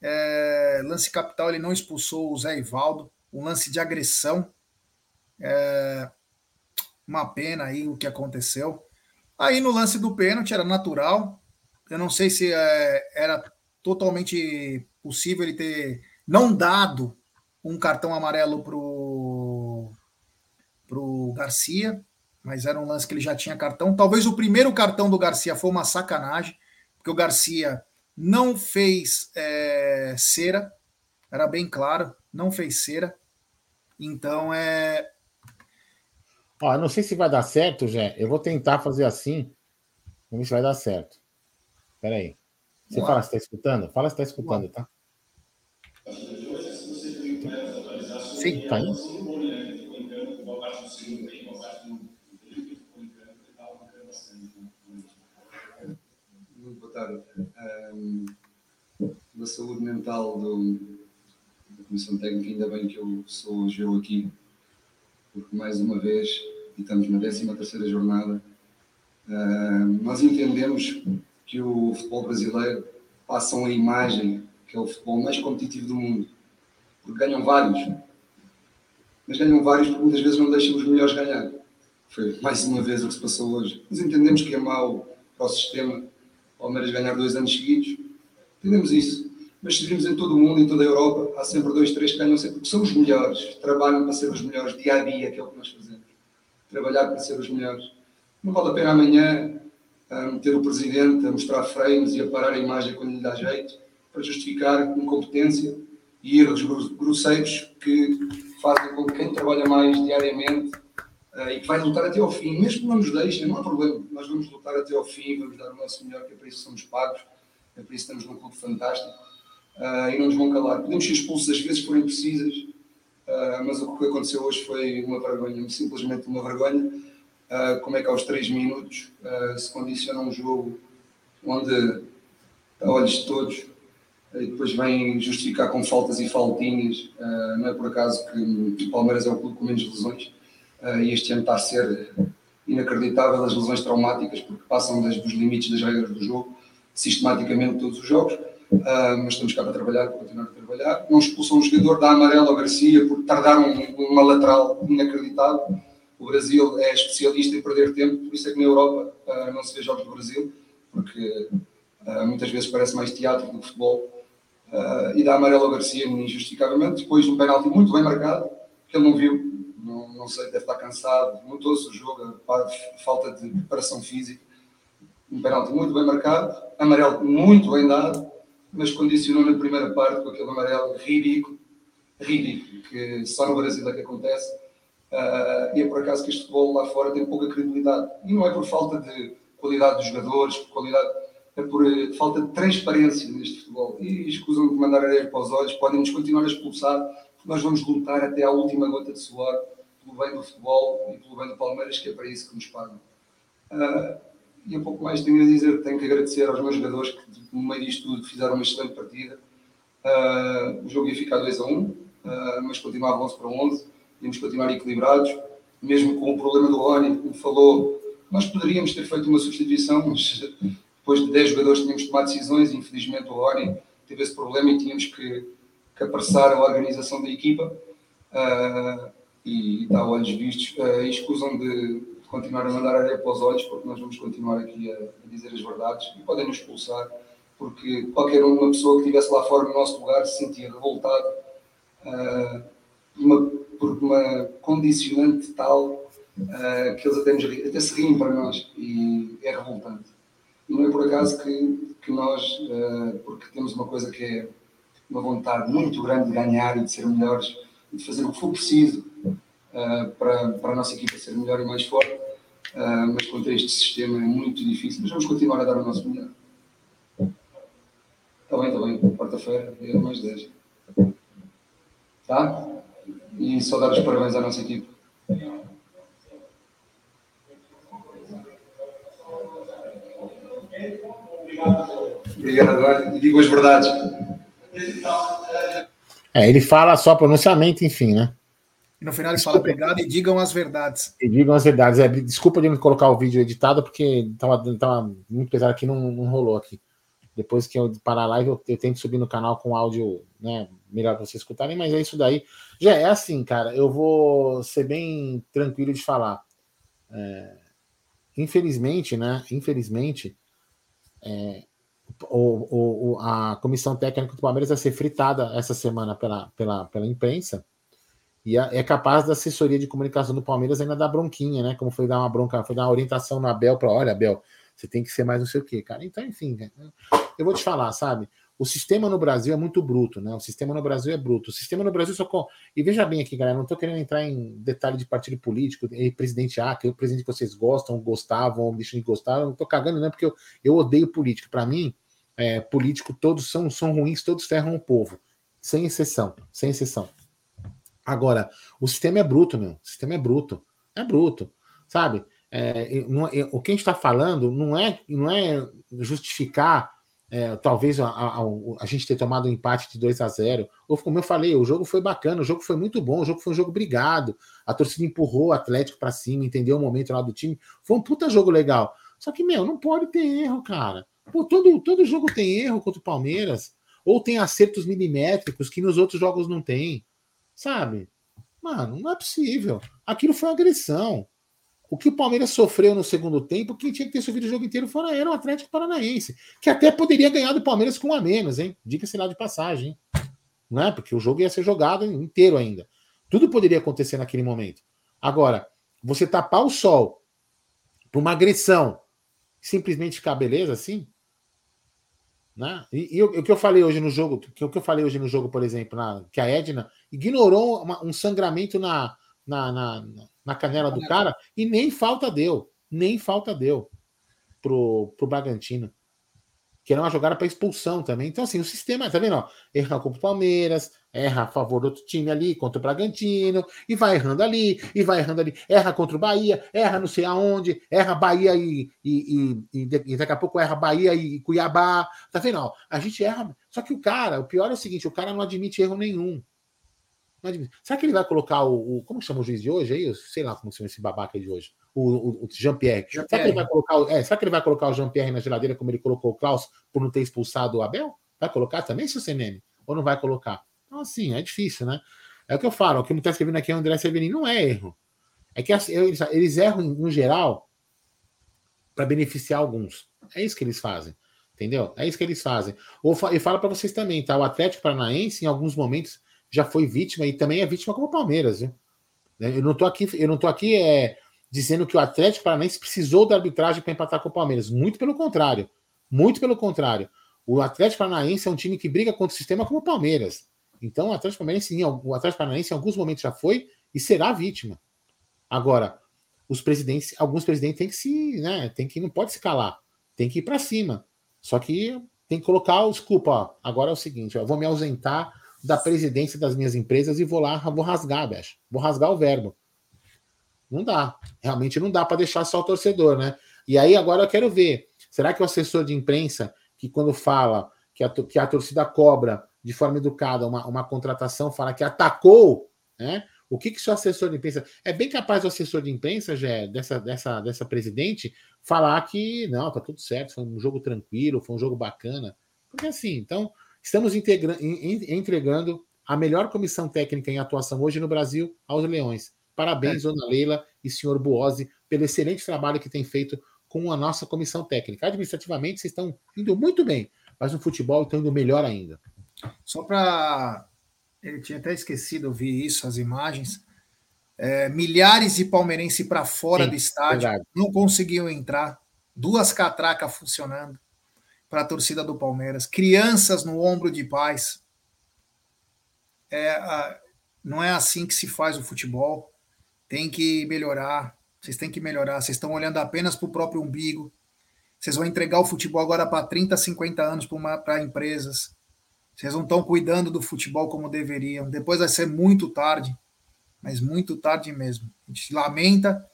É, lance capital, ele não expulsou o Zé Ivaldo. Um lance de agressão. É, uma pena aí o que aconteceu. Aí no lance do pênalti era natural. Eu não sei se é, era totalmente possível ele ter não dado um cartão amarelo pro pro Garcia, mas era um lance que ele já tinha cartão. Talvez o primeiro cartão do Garcia foi uma sacanagem, porque o Garcia não fez é, cera, era bem claro, não fez cera. Então é Ó, não sei se vai dar certo, Jé. Eu vou tentar fazer assim. Vamos ver se vai dar certo. Pera aí. Você Vamos fala se tá escutando? Fala se tá escutando, tá? sim, Tá aí? Tarde. Ahm, da saúde mental do, comissão técnica, ainda bem que eu sou eu aqui, porque mais uma vez, e estamos na 13 terceira jornada, uh, nós entendemos que o futebol brasileiro passa a imagem que é o futebol mais competitivo do mundo, porque ganham vários, mas ganham vários porque muitas vezes não deixam os melhores ganhar. Foi mais uma vez o que se passou hoje. Nós entendemos que é mau para o sistema Palmeiras ganhar dois anos seguidos, entendemos isso. Mas se vimos em todo o mundo, em toda a Europa, há sempre dois, três que ganham sempre, porque são os melhores, trabalham para ser os melhores, dia a dia, que é o que nós fazemos. Trabalhar para ser os melhores. Não vale a pena amanhã a meter o presidente a mostrar frames e a parar a imagem quando lhe dá jeito, para justificar incompetência e erros grosseiros que fazem com que quem trabalha mais diariamente e que vai lutar até ao fim, mesmo que não nos deixem, não há problema, nós vamos lutar até ao fim, vamos dar o nosso melhor, que é para isso que somos pagos, é para isso que estamos num clube fantástico uh, e não nos vão calar. Podemos ser expulsos às vezes forem precisas, uh, mas o que aconteceu hoje foi uma vergonha, simplesmente uma vergonha. como é que aos 3 minutos se condiciona um jogo onde a olhos de todos e depois vem justificar com faltas e faltinhas. Não é por acaso que o Palmeiras é o clube com menos lesões e este ano está a ser inacreditável as lesões traumáticas porque passam dos limites das regras do jogo sistematicamente todos os jogos. Uh, mas estamos cá para trabalhar, para continuar a trabalhar. Não expulsam um jogador da amarela ao Garcia por tardaram uma lateral inacreditável. O Brasil é especialista em perder tempo, por isso é que na Europa não se vê jogos do Brasil, porque muitas vezes parece mais teatro do que futebol e dá amarelo ao Garcia injustificavelmente. Depois um penalti muito bem marcado, que ele não viu, não, não sei, deve estar cansado, notou-se o jogo, falta de preparação física. Um penalti muito bem marcado, amarelo muito bem dado, mas condicionou na primeira parte com aquele amarelo ridículo, ridículo, que só no Brasil é que acontece. Uh, e é por acaso que este futebol lá fora tem pouca credibilidade. E não é por falta de qualidade dos jogadores, por qualidade é por eh, falta de transparência neste futebol. E escusam de mandar areia para os olhos, podem-nos continuar a expulsar, nós vamos lutar até à última gota de suor pelo bem do futebol e pelo bem do Palmeiras, que é para isso que nos pagam. Uh, e um pouco mais tenho a dizer, tenho que agradecer aos meus jogadores que, no meio disto tudo, fizeram uma excelente partida. Uh, o jogo ia ficar 2 a 1, um, uh, mas continuava 11 para 11, íamos continuar equilibrados, mesmo com o problema do Rony, como falou, nós poderíamos ter feito uma substituição, mas [LAUGHS] depois de 10 jogadores tínhamos tomado decisões, e infelizmente o Rony teve esse problema e tínhamos que, que apressar a organização da equipa uh, e está a olhos vistos uh, escusam de continuar a mandar areia para os olhos porque nós vamos continuar aqui a, a dizer as verdades e podem nos expulsar porque qualquer uma pessoa que estivesse lá fora no nosso lugar se sentia revoltado uh, uma, por uma condicionante tal uh, que eles até, nos, até se riem para nós e é revoltante. Não é por acaso que, que nós, uh, porque temos uma coisa que é uma vontade muito grande de ganhar e de ser melhores e de fazer o que for preciso uh, para, para a nossa equipa ser melhor e mais forte, uh, mas contra este sistema é muito difícil. Mas vamos continuar a dar o nosso melhor. Está bem, está bem. Quarta-feira é mais 10. Tá? E só dar os parabéns à nossa equipa. Obrigado, e digo as verdades. É, ele fala só pronunciamento, enfim, né? E no final ele Desculpa. fala obrigado e digam as verdades. E digam as verdades. É, desculpa de não colocar o vídeo editado, porque estava tava muito pesado aqui, não, não rolou aqui. Depois que eu parar a live, eu, eu tento subir no canal com áudio né, melhor para vocês escutarem, mas é isso daí. Já é assim, cara, eu vou ser bem tranquilo de falar. É, infelizmente, né? Infelizmente, é, o, o, a comissão técnica do Palmeiras vai ser fritada essa semana pela, pela, pela imprensa e é capaz da assessoria de comunicação do Palmeiras ainda dar bronquinha, né? Como foi dar uma bronca, foi dar uma orientação no Abel para, olha, Abel, você tem que ser mais não sei o quê, cara. Então, enfim, né? eu vou te falar, sabe? O sistema no Brasil é muito bruto, né? O sistema no Brasil é bruto. O sistema no Brasil só. E veja bem aqui, galera, não estou querendo entrar em detalhe de partido político, e presidente A, que é o presidente que vocês gostam, gostavam, ou deixam de gostar. Eu não estou cagando, não, porque eu, eu odeio político. Para mim, é, político todos são, são ruins, todos ferram o povo. Sem exceção, sem exceção. Agora, o sistema é bruto, meu. O sistema é bruto. É bruto, sabe? É, não, é, o que a gente está falando não é, não é justificar é, talvez a, a, a, gente ter tomado um empate de 2 a 0 ou como eu falei, o jogo foi bacana, o jogo foi muito bom, o jogo foi um jogo brigado, a torcida empurrou o Atlético para cima, entendeu o momento lá do time, foi um puta jogo legal. Só que, meu, não pode ter erro, cara. Pô, todo, todo jogo tem erro contra o Palmeiras, ou tem acertos milimétricos que nos outros jogos não tem, sabe? Mano, não é possível. Aquilo foi agressão. O que o Palmeiras sofreu no segundo tempo, quem tinha que ter sofrido o jogo inteiro fora era o Atlético Paranaense, que até poderia ganhar do Palmeiras com um a menos, hein? Diga-se lá de passagem, hein? Não é? Porque o jogo ia ser jogado inteiro ainda. Tudo poderia acontecer naquele momento. Agora, você tapar o sol por uma agressão, simplesmente ficar beleza assim? Né? E, e o, o, que eu falei hoje no jogo, que, o que eu falei hoje no jogo, por exemplo, na, que a Edna ignorou uma, um sangramento na, na, na, na canela do cara e nem falta deu. Nem falta deu pro, pro Bragantino. Que era uma jogada para expulsão também. Então, assim, o sistema, tá vendo? Erra contra o Palmeiras, erra a favor do outro time ali, contra o Bragantino, e vai errando ali, e vai errando ali, erra contra o Bahia, erra não sei aonde, erra Bahia e, e, e, e daqui a pouco erra Bahia e Cuiabá. Tá vendo? A gente erra. Só que o cara, o pior é o seguinte: o cara não admite erro nenhum. Será que ele vai colocar o, o, Como chama o juiz de hoje aí? Sei lá como chama esse babaca de hoje. O, o, o Jean-Pierre. Jean será, que ele vai colocar, é, será que ele vai colocar o Jean-Pierre na geladeira como ele colocou o Klaus por não ter expulsado o Abel? Vai colocar também, seu CNM? Ou não vai colocar? Então, assim, é difícil, né? É o que eu falo. O que está escrevendo aqui é o André Severino. Não é erro. É que assim, eles, eles erram, no geral, para beneficiar alguns. É isso que eles fazem. Entendeu? É isso que eles fazem. Ou, e fala para vocês também, tá? O Atlético Paranaense, em alguns momentos, já foi vítima e também é vítima como o Palmeiras, viu? Eu não tô aqui, eu não tô aqui é, dizendo que o Atlético Paranaense precisou da arbitragem para empatar com o Palmeiras. Muito pelo contrário. Muito pelo contrário. O Atlético Paranaense é um time que briga contra o sistema como o Palmeiras. Então, o Atlético Paranaense, o Atlético Paranaense em alguns momentos já foi e será vítima. Agora, os presidentes, alguns presidentes têm que se, né, tem que não pode se calar, tem que ir para cima. Só que tem que colocar desculpa, ó, agora é o seguinte, ó, eu vou me ausentar da presidência das minhas empresas e vou lá, vou rasgar, bicho. Vou rasgar o verbo. Não dá. Realmente não dá para deixar só o torcedor, né? E aí agora eu quero ver. Será que o assessor de imprensa, que quando fala que a, que a torcida cobra de forma educada uma, uma contratação, fala que atacou, né? O que que seu assessor de imprensa. É bem capaz o assessor de imprensa, já dessa, dessa, dessa presidente, falar que não, tá tudo certo, foi um jogo tranquilo, foi um jogo bacana. Porque assim, então, Estamos entregando a melhor comissão técnica em atuação hoje no Brasil aos Leões. Parabéns, é. dona Leila e senhor Buozzi, pelo excelente trabalho que tem feito com a nossa comissão técnica. Administrativamente, vocês estão indo muito bem, mas no futebol estão indo melhor ainda. Só para. Ele tinha até esquecido, eu vi isso, as imagens. É, milhares de palmeirenses para fora Sim, do estádio verdade. não conseguiam entrar, duas catracas funcionando para a torcida do Palmeiras, crianças no ombro de pais. É, não é assim que se faz o futebol. Tem que melhorar. Vocês têm que melhorar. Vocês estão olhando apenas para o próprio umbigo. Vocês vão entregar o futebol agora para 30, 50 anos para empresas. Vocês não estão cuidando do futebol como deveriam. Depois vai ser muito tarde, mas muito tarde mesmo. A gente lamenta,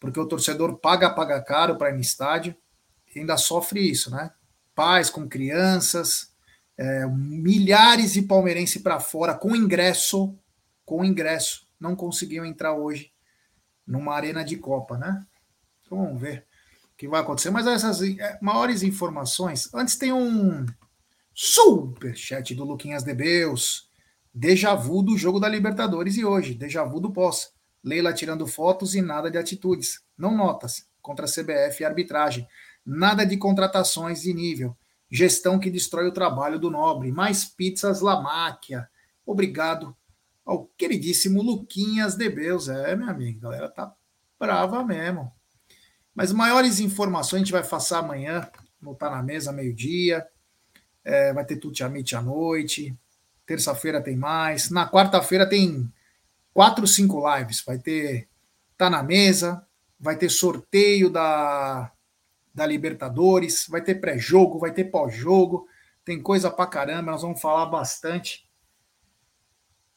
porque o torcedor paga, paga caro para ir no estádio e ainda sofre isso, né? Pais com crianças, é, milhares de palmeirenses para fora com ingresso, com ingresso, não conseguiam entrar hoje numa arena de Copa, né? Então, vamos ver o que vai acontecer. Mas essas é, maiores informações, antes tem um super chat do Luquinhas de Beus, vu do jogo da Libertadores e hoje, déjà vu do pós. Leila tirando fotos e nada de atitudes, não notas, contra a CBF e arbitragem. Nada de contratações de nível. Gestão que destrói o trabalho do nobre. Mais pizzas La Máquia. Obrigado ao queridíssimo Luquinhas de Beus. É, meu amigo, a galera tá brava mesmo. Mas maiores informações a gente vai passar amanhã. Vou estar na mesa meio-dia. É, vai ter Tuti Amit à noite. Terça-feira tem mais. Na quarta-feira tem quatro, cinco lives. Vai ter Tá na Mesa. Vai ter sorteio da da Libertadores, vai ter pré-jogo, vai ter pós-jogo, tem coisa pra caramba, nós vamos falar bastante.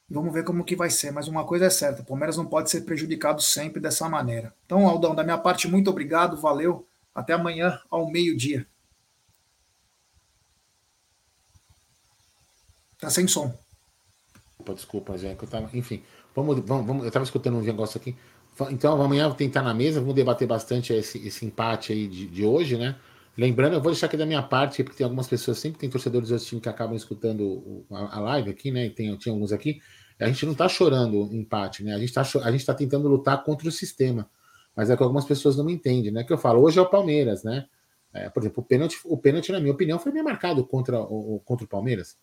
Vamos ver como que vai ser, mas uma coisa é certa, o Palmeiras não pode ser prejudicado sempre dessa maneira. Então, Aldão, da minha parte, muito obrigado, valeu, até amanhã ao meio-dia. Tá sem som. Opa, desculpa, já que eu tava. Enfim, vamos, vamos, vamos eu estava escutando um negócio aqui. Então, amanhã tentar na mesa, vamos debater bastante esse, esse empate aí de, de hoje, né? Lembrando, eu vou deixar aqui da minha parte, porque tem algumas pessoas, sempre tem torcedores do time que acabam escutando a, a live aqui, né? E tem, tinha alguns aqui. A gente não está chorando empate, né? A gente está a gente tá tentando lutar contra o sistema. Mas é que algumas pessoas não me entendem, né? Que eu falo, hoje é o Palmeiras, né? É, por exemplo, o pênalti, o pênalti, na minha opinião, foi bem marcado contra o, contra o Palmeiras.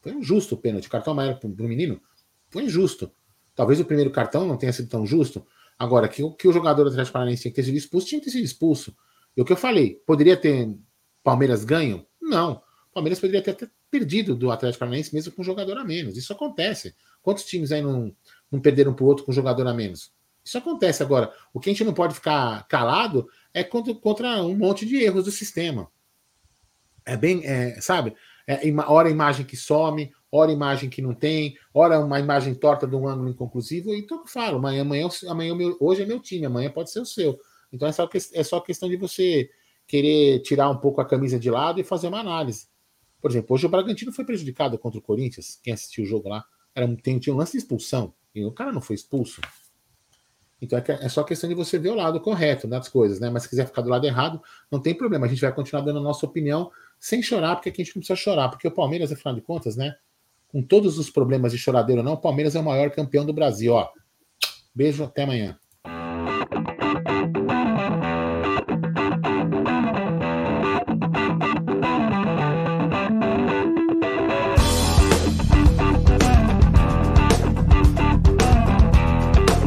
Foi injusto o pênalti. Cartão amarelo para o menino foi injusto. Talvez o primeiro cartão não tenha sido tão justo. Agora, que, que o jogador do Atlético Paranaense tinha que ter sido expulso, tinha que ter sido expulso. E o que eu falei, poderia ter Palmeiras ganho? Não. Palmeiras poderia ter até perdido do Atlético Paranaense mesmo com um jogador a menos. Isso acontece. Quantos times aí não, não perderam para o outro com um jogador a menos? Isso acontece agora. O que a gente não pode ficar calado é contra, contra um monte de erros do sistema. É bem, é, sabe? É, hora a imagem que some, hora a imagem que não tem, hora uma imagem torta de um ângulo inconclusivo. Então eu falo, amanhã, amanhã, amanhã hoje é meu time, amanhã pode ser o seu. Então é só, é só questão de você querer tirar um pouco a camisa de lado e fazer uma análise. Por exemplo, hoje o Bragantino foi prejudicado contra o Corinthians. Quem assistiu o jogo lá, era, tem, tinha um lance de expulsão e o cara não foi expulso. Então é, é só questão de você ver o lado correto das coisas, né? Mas se quiser ficar do lado errado, não tem problema. A gente vai continuar dando a nossa opinião sem chorar, porque aqui a gente não precisa chorar, porque o Palmeiras, afinal de contas, né? Com todos os problemas de choradeiro, não, o Palmeiras é o maior campeão do Brasil, ó. Beijo, até amanhã.